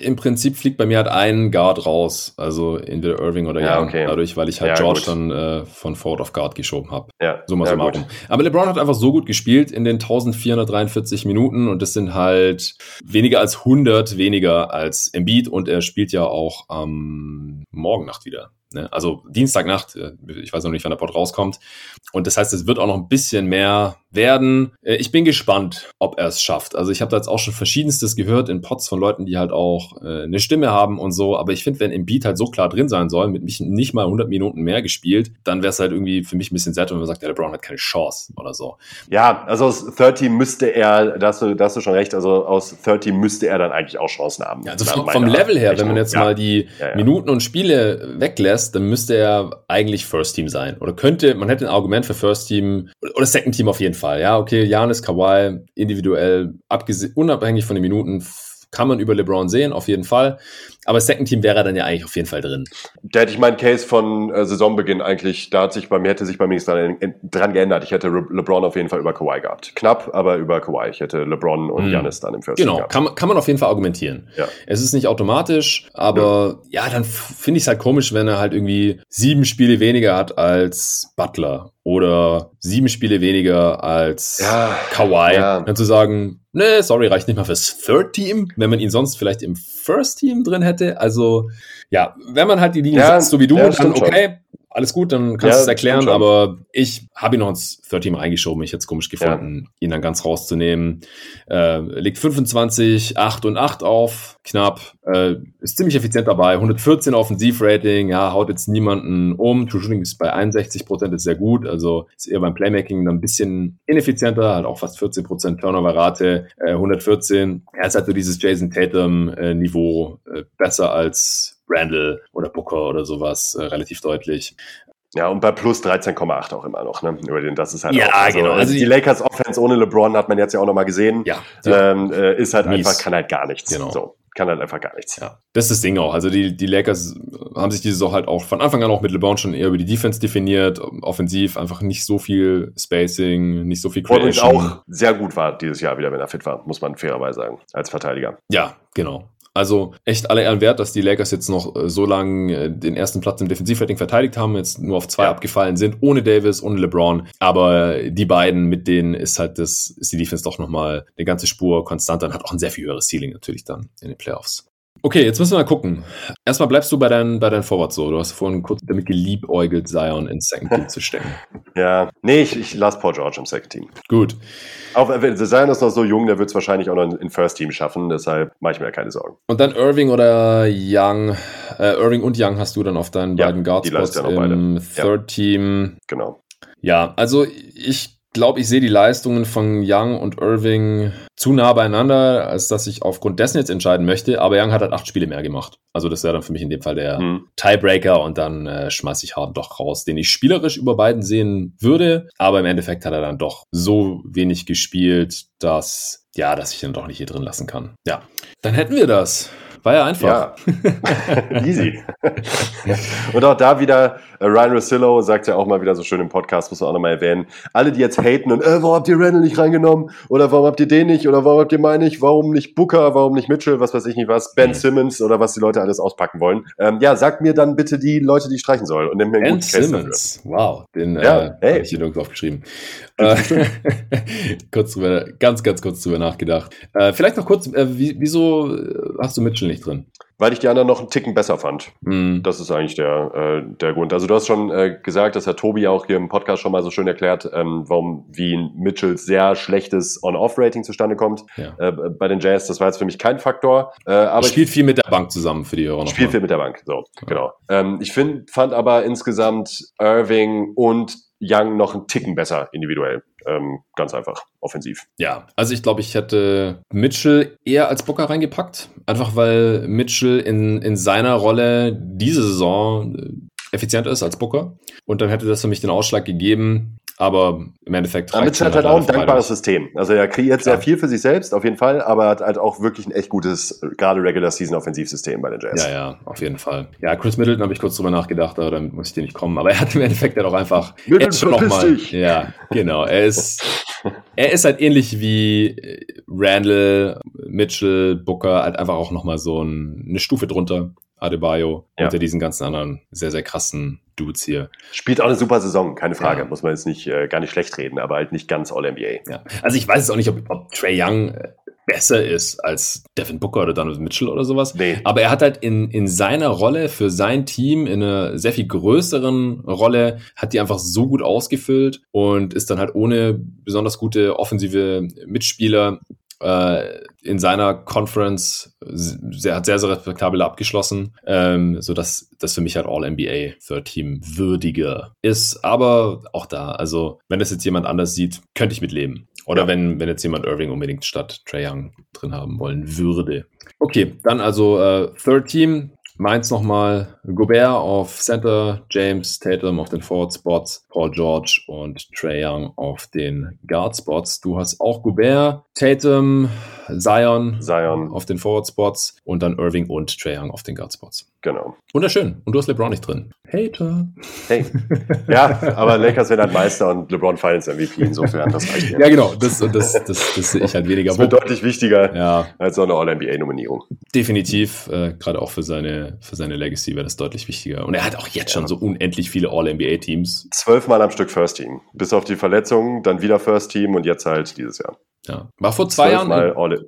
im Prinzip fliegt bei mir halt ein Guard raus, also entweder Irving oder ja, Young, okay. dadurch, weil ich halt ja, George gut. dann äh, von Forward of Guard geschoben habe. Ja, so mal ja, so. Aber LeBron hat einfach so gut gespielt in den 1443 Minuten und das sind halt weniger als 100 weniger als Embiid und er spielt ja auch am Morgen Nacht wieder. Ne? Also Dienstagnacht, äh, ich weiß noch nicht, wann der Pod rauskommt. Und das heißt, es wird auch noch ein bisschen mehr werden. Äh, Ich bin gespannt, ob er es schafft. Also ich habe da jetzt auch schon verschiedenstes gehört in Pods von Leuten, die halt auch äh, eine Stimme haben und so. Aber ich finde, wenn Embiid halt so klar drin sein soll, mit mich nicht mal 100 Minuten mehr gespielt, dann wäre es halt irgendwie für mich ein bisschen sad, wenn man sagt, ja, der Brown hat keine Chance oder so. Ja, also aus 30 müsste er, da hast du, da hast du schon recht, also aus 30 müsste er dann eigentlich auch Chancen haben. Ja, also vom, vom Level her, wenn Rechnung. man jetzt ja. mal die ja. Minuten und Spiele weglässt, dann müsste er eigentlich First Team sein. Oder könnte, man hätte ein Argument für First Team oder Second Team auf jeden Fall. Ja, okay, Janis, Kawhi, individuell, unabhängig von den Minuten, kann man über LeBron sehen, auf jeden Fall. Aber Second Team wäre er dann ja eigentlich auf jeden Fall drin. Da hätte ich meinen Case von äh, Saisonbeginn eigentlich, da hat sich bei mir, hätte sich bei mir nichts dran, dran geändert. Ich hätte Re LeBron auf jeden Fall über Kawhi gehabt. Knapp, aber über Kawhi. Ich hätte LeBron und Mhm. Giannis dann im First Genau, gehabt. kann, man- kann man auf jeden Fall argumentieren. Ja. Es ist nicht automatisch, aber ja, dann f- finde ich es halt komisch, wenn er halt irgendwie sieben Spiele weniger hat als Butler oder sieben Spiele weniger als Ja, Kawhi. ja. Dann zu sagen, nee, sorry, reicht nicht mal fürs Third Team, wenn man ihn sonst vielleicht im First Team drin hätte. Also ja, wenn man halt die Linie Ja, setzt, so wie du, ja, dann okay. Alles gut, dann kannst Ja, du es erklären, aber ich habe ihn noch ins Third Team reingeschoben. Ich hätte es komisch gefunden, ihn dann ganz rauszunehmen. Äh, legt 25, 8 und 8 auf, knapp. Äh, ist ziemlich effizient dabei. 114 Offensivrating, ja, haut jetzt niemanden um. True Shooting ist bei 61 Prozent, ist sehr gut. Also ist eher beim Playmaking dann ein bisschen ineffizienter, hat auch fast 14 Prozent Turnover-Rate. Äh, 114. Er ist halt so dieses Jason Tatum-Niveau äh, besser als Randall oder Booker oder sowas, äh, relativ deutlich. Ja, und bei plus 13,8 auch immer noch, ne? Über den, das ist halt Ja, auch, also, genau. Also Also die, Lakers Offense ohne LeBron hat man jetzt ja auch nochmal gesehen. Ja, Ähm, äh, ist halt Mies. einfach, kann halt gar nichts. Genau. So, kann halt einfach gar nichts. Ja, das ist das Ding auch. Also die, die Lakers haben sich diese Saison halt auch von Anfang an auch mit LeBron schon eher über die Defense definiert. Offensiv einfach nicht so viel Spacing, nicht so viel Creation. auch sehr gut war dieses Jahr wieder, wenn er fit war, muss man fairerweise sagen, als Verteidiger. Ja, genau. Also echt alle Ehren wert, dass die Lakers jetzt noch äh, so lange äh, den ersten Platz im Defensivrating verteidigt haben, jetzt nur auf zwei Ja. abgefallen sind, ohne Davis, ohne LeBron. Aber die beiden, mit denen ist halt das, ist die Defense doch nochmal eine ganze Spur konstanter und hat auch ein sehr viel höheres Ceiling natürlich dann in den Playoffs. Okay, jetzt müssen wir mal gucken. Erstmal bleibst du bei deinen, bei deinen Forwards so. Du hast vorhin kurz damit geliebäugelt, Zion ins Second Team zu stecken. Ja, nee, ich, ich lasse Paul George im Second Team. Gut. Auch Zion ist noch so jung, der wird es wahrscheinlich auch noch in First Team schaffen, deshalb mache ich mir keine Sorgen. Und dann Irving oder Young. Äh, Irving und Young hast du dann auf deinen Ja, beiden ja noch im beide. Ja. Third Team. Genau. Ja, also ich glaube, ich sehe die Leistungen von Young und Irving zu nah beieinander, als dass ich aufgrund dessen jetzt entscheiden möchte. Aber Young hat halt acht Spiele mehr gemacht. Also das wäre dann für mich in dem Fall der Hm. Tiebreaker und dann äh, schmeiße ich Harden doch raus, den ich spielerisch über beiden sehen würde. Aber im Endeffekt hat er dann doch so wenig gespielt, dass, ja, dass ich ihn doch nicht hier drin lassen kann. Ja, dann hätten wir das. War ja einfach. Ja, easy. Und auch da wieder, äh, Ryan Rossillo sagt ja auch mal wieder so schön im Podcast, muss man auch nochmal erwähnen, alle, die jetzt haten und, äh, warum habt ihr Randall nicht reingenommen? Oder warum habt ihr den nicht? Oder warum habt ihr meinen nicht? Warum nicht Booker? Warum nicht Mitchell? Was weiß ich nicht was? Ben Mhm. Simmons oder was die Leute alles auspacken wollen. Ähm, ja, sagt mir dann bitte die Leute, die ich streichen soll und nimm mir einen Ben guten Case dafür. Simmons. Wow, den Ja, äh, hey. habe ich hier nirgendwo aufgeschrieben. Äh, kurz drüber, ganz, ganz kurz drüber nachgedacht. Äh, vielleicht noch kurz, äh, wie, wieso äh, hast du Mitchell nicht drin? Weil ich die anderen noch einen Ticken besser fand. Hm, Das ist eigentlich der, äh, der Grund. Also du hast schon äh, gesagt, das hat Tobi auch hier im Podcast schon mal so schön erklärt, ähm, warum wie Mitchells sehr schlechtes On-Off-Rating zustande kommt. ja. Äh, bei den Jazz, das war jetzt für mich kein Faktor. Äh, aber ich Spielt viel mit der Bank zusammen für die Hörer spielt viel mit der Bank. So, genau. Ähm, ich find, fand aber insgesamt Irving und Young noch einen Ticken besser individuell. Ähm, ganz einfach, offensiv. Ja, also ich glaube, ich hätte Mitchell eher als Booker reingepackt. Einfach weil Mitchell in, in seiner Rolle diese Saison äh, effizienter ist als Booker. Und dann hätte das für mich den Ausschlag gegeben. Aber im Endeffekt Ja, Mitchell hat halt auch ein dankbares System. Also er kreiert sehr Klar. viel für sich selbst, auf jeden Fall, aber hat halt auch wirklich ein echt gutes, gerade Regular Season Offensivsystem bei den Jazz. Ja, ja, auf jeden Fall. Ja, Chris Middleton habe ich kurz drüber nachgedacht, aber damit muss ich dir nicht kommen. Aber er hat im Endeffekt halt auch einfach. Middleton, noch mal, dich! Ja, genau. Er ist, er ist halt ähnlich wie äh, Randall, Mitchell, Booker, halt einfach auch nochmal so ein, eine Stufe drunter. Adebayo Ja. unter diesen ganzen anderen sehr, sehr krassen Dudes hier. Spielt auch eine super Saison, keine Frage. Ja. Muss man jetzt nicht äh, gar nicht schlecht reden, aber halt nicht ganz All-NBA. Ja. Also ich weiß jetzt auch nicht, ob, ob Trey Young äh, besser ist als Devin Booker oder Donovan Mitchell oder sowas. Nee. Aber er hat halt in, in seiner Rolle für sein Team in einer sehr viel größeren Rolle, hat die einfach so gut ausgefüllt und ist dann halt ohne besonders gute offensive Mitspieler äh, in seiner Conference sehr, hat sehr, sehr respektabel abgeschlossen, ähm, so dass das für mich halt All-NBA Third Team würdiger ist. Aber auch da, also wenn das jetzt jemand anders sieht, könnte ich mitleben. Oder ja. wenn, wenn jetzt jemand Irving unbedingt statt Trae Young drin haben wollen würde. Okay, dann also äh, Third Team. Mainz nochmal Gobert auf Center, James Tatum auf den Forward Spots, Paul George und Trey Young auf den Guard Spots. Du hast auch Gobert, Tatum, Zion, Zion. auf den Forward Spots und dann Irving und Trey Young auf den Guard Spots. Genau. Wunderschön. Und du hast LeBron nicht drin. Hater. Hey. Ja, aber Lakers werden halt Meister und LeBron Finals MVP. Insofern, das reicht ja. Ja, genau. Das, das, das, das sehe ich halt weniger. Das wird deutlich wichtiger ja. als so eine All-NBA-Nominierung. Definitiv. Äh, Gerade auch für seine, für seine Legacy wäre das deutlich wichtiger. Und er hat auch jetzt schon so unendlich viele All-NBA-Teams. Zwölfmal am Stück First Team. Bis auf die Verletzungen, dann wieder First Team und jetzt halt dieses Jahr. Ja. War vor zwei Jahren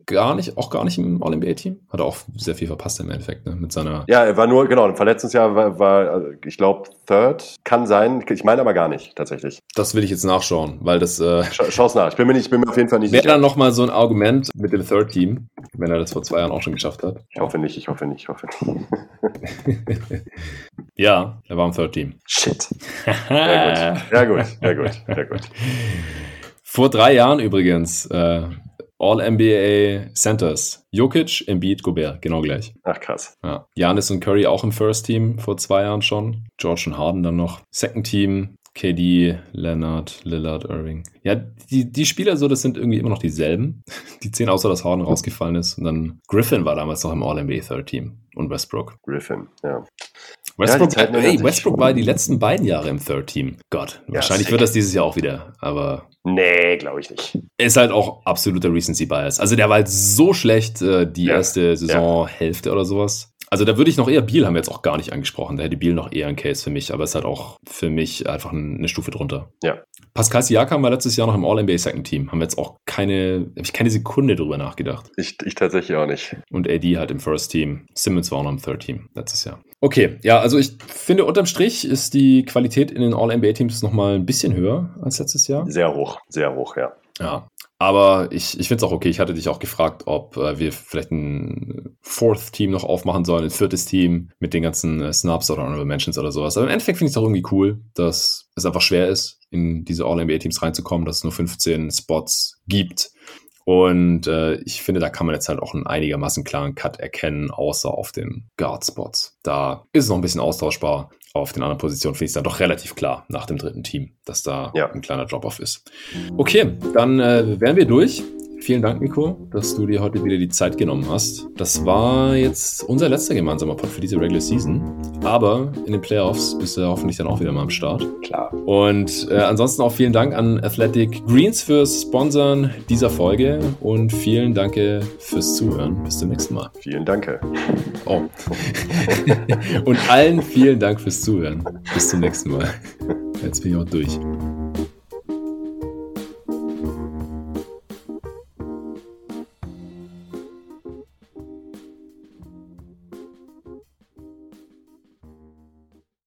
gar nicht, auch gar nicht im All-NBA-Team. Hat auch sehr viel verpasst im Endeffekt, ne? Mit seiner. Ja, er war nur, genau, im Verletzungsjahr war, war ich glaube, Third. Kann sein. Ich meine aber gar nicht, tatsächlich. Das will ich jetzt nachschauen, weil das. Äh, Scha Schau's nach. Ich bin mir nicht, ich bin mir auf jeden Fall nicht Wäre dann nochmal so ein Argument mit dem Third Team, wenn er das vor zwei Jahren auch schon geschafft hat. Ich hoffe nicht, ich hoffe nicht, ich hoffe nicht. ja, er war im Third Team. Shit. Sehr gut. Ja, gut, ja, gut, ja, gut. Vor drei Jahren übrigens. Äh, All-NBA Centers. Jokic, Embiid, Gobert, genau gleich. Ach krass. Ja. Janis und Curry auch im First Team vor zwei Jahren schon. George und Harden dann noch. Second Team, KD, Leonard, Lillard, Irving. Ja, die, die Spieler so, das sind irgendwie immer noch dieselben. Die zehn, außer dass Harden rausgefallen ist. Und dann Griffin war damals noch im All-NBA Third Team. Und Westbrook. Griffin, ja. Westbrook, ja, ey, Westbrook war die letzten beiden Jahre im Third Team. Gott, ja, wahrscheinlich sick. wird das dieses Jahr auch wieder, aber. Nee, glaube ich nicht. Ist halt auch absoluter Recency Bias. Also der war halt so schlecht, äh, die ja. erste Saisonhälfte oder sowas. Also da würde ich noch eher Biel haben wir jetzt auch gar nicht angesprochen. Da hätte Biel noch eher ein Case für mich, aber es ist halt auch für mich einfach eine Stufe drunter. Ja. Pascal Siakam war letztes Jahr noch im All-NBA Second Team. Haben wir jetzt auch keine, habe ich keine Sekunde drüber nachgedacht. Ich, ich tatsächlich auch nicht. Und AD halt im First Team. Simmons war auch noch im Third Team letztes Jahr. Okay, ja, also ich finde unterm Strich ist die Qualität in den All-NBA Teams nochmal ein bisschen höher als letztes Jahr. Sehr hoch, sehr hoch, ja. Ja, aber ich, ich finde es auch okay. Ich hatte dich auch gefragt, ob äh, wir vielleicht ein Fourth Team noch aufmachen sollen, ein viertes Team mit den ganzen äh, Snubs oder Honorable Mentions oder sowas. Aber im Endeffekt finde ich es auch irgendwie cool, dass es einfach schwer ist, in diese All-NBA-Teams reinzukommen, dass es nur 15 Spots gibt. Und äh, ich finde, da kann man jetzt halt auch einen einigermaßen klaren Cut erkennen, außer auf den Guard-Spots. Da ist es noch ein bisschen austauschbar auf den anderen Positionen finde ich es dann doch relativ klar nach dem dritten Team, dass da ja. ein kleiner Drop-off ist. Okay, dann äh, wären wir durch. Vielen Dank, Nico, dass du dir heute wieder die Zeit genommen hast. Das war jetzt unser letzter gemeinsamer Pod für diese Regular Season. Aber in den Playoffs bist du hoffentlich dann auch wieder mal am Start. Klar. Und äh, ansonsten auch vielen Dank an Athletic Greens fürs Sponsern dieser Folge und vielen Dank fürs Zuhören. Bis zum nächsten Mal. Vielen Dank. Oh. und allen vielen Dank fürs Zuhören. Bis zum nächsten Mal. Jetzt bin ich auch durch.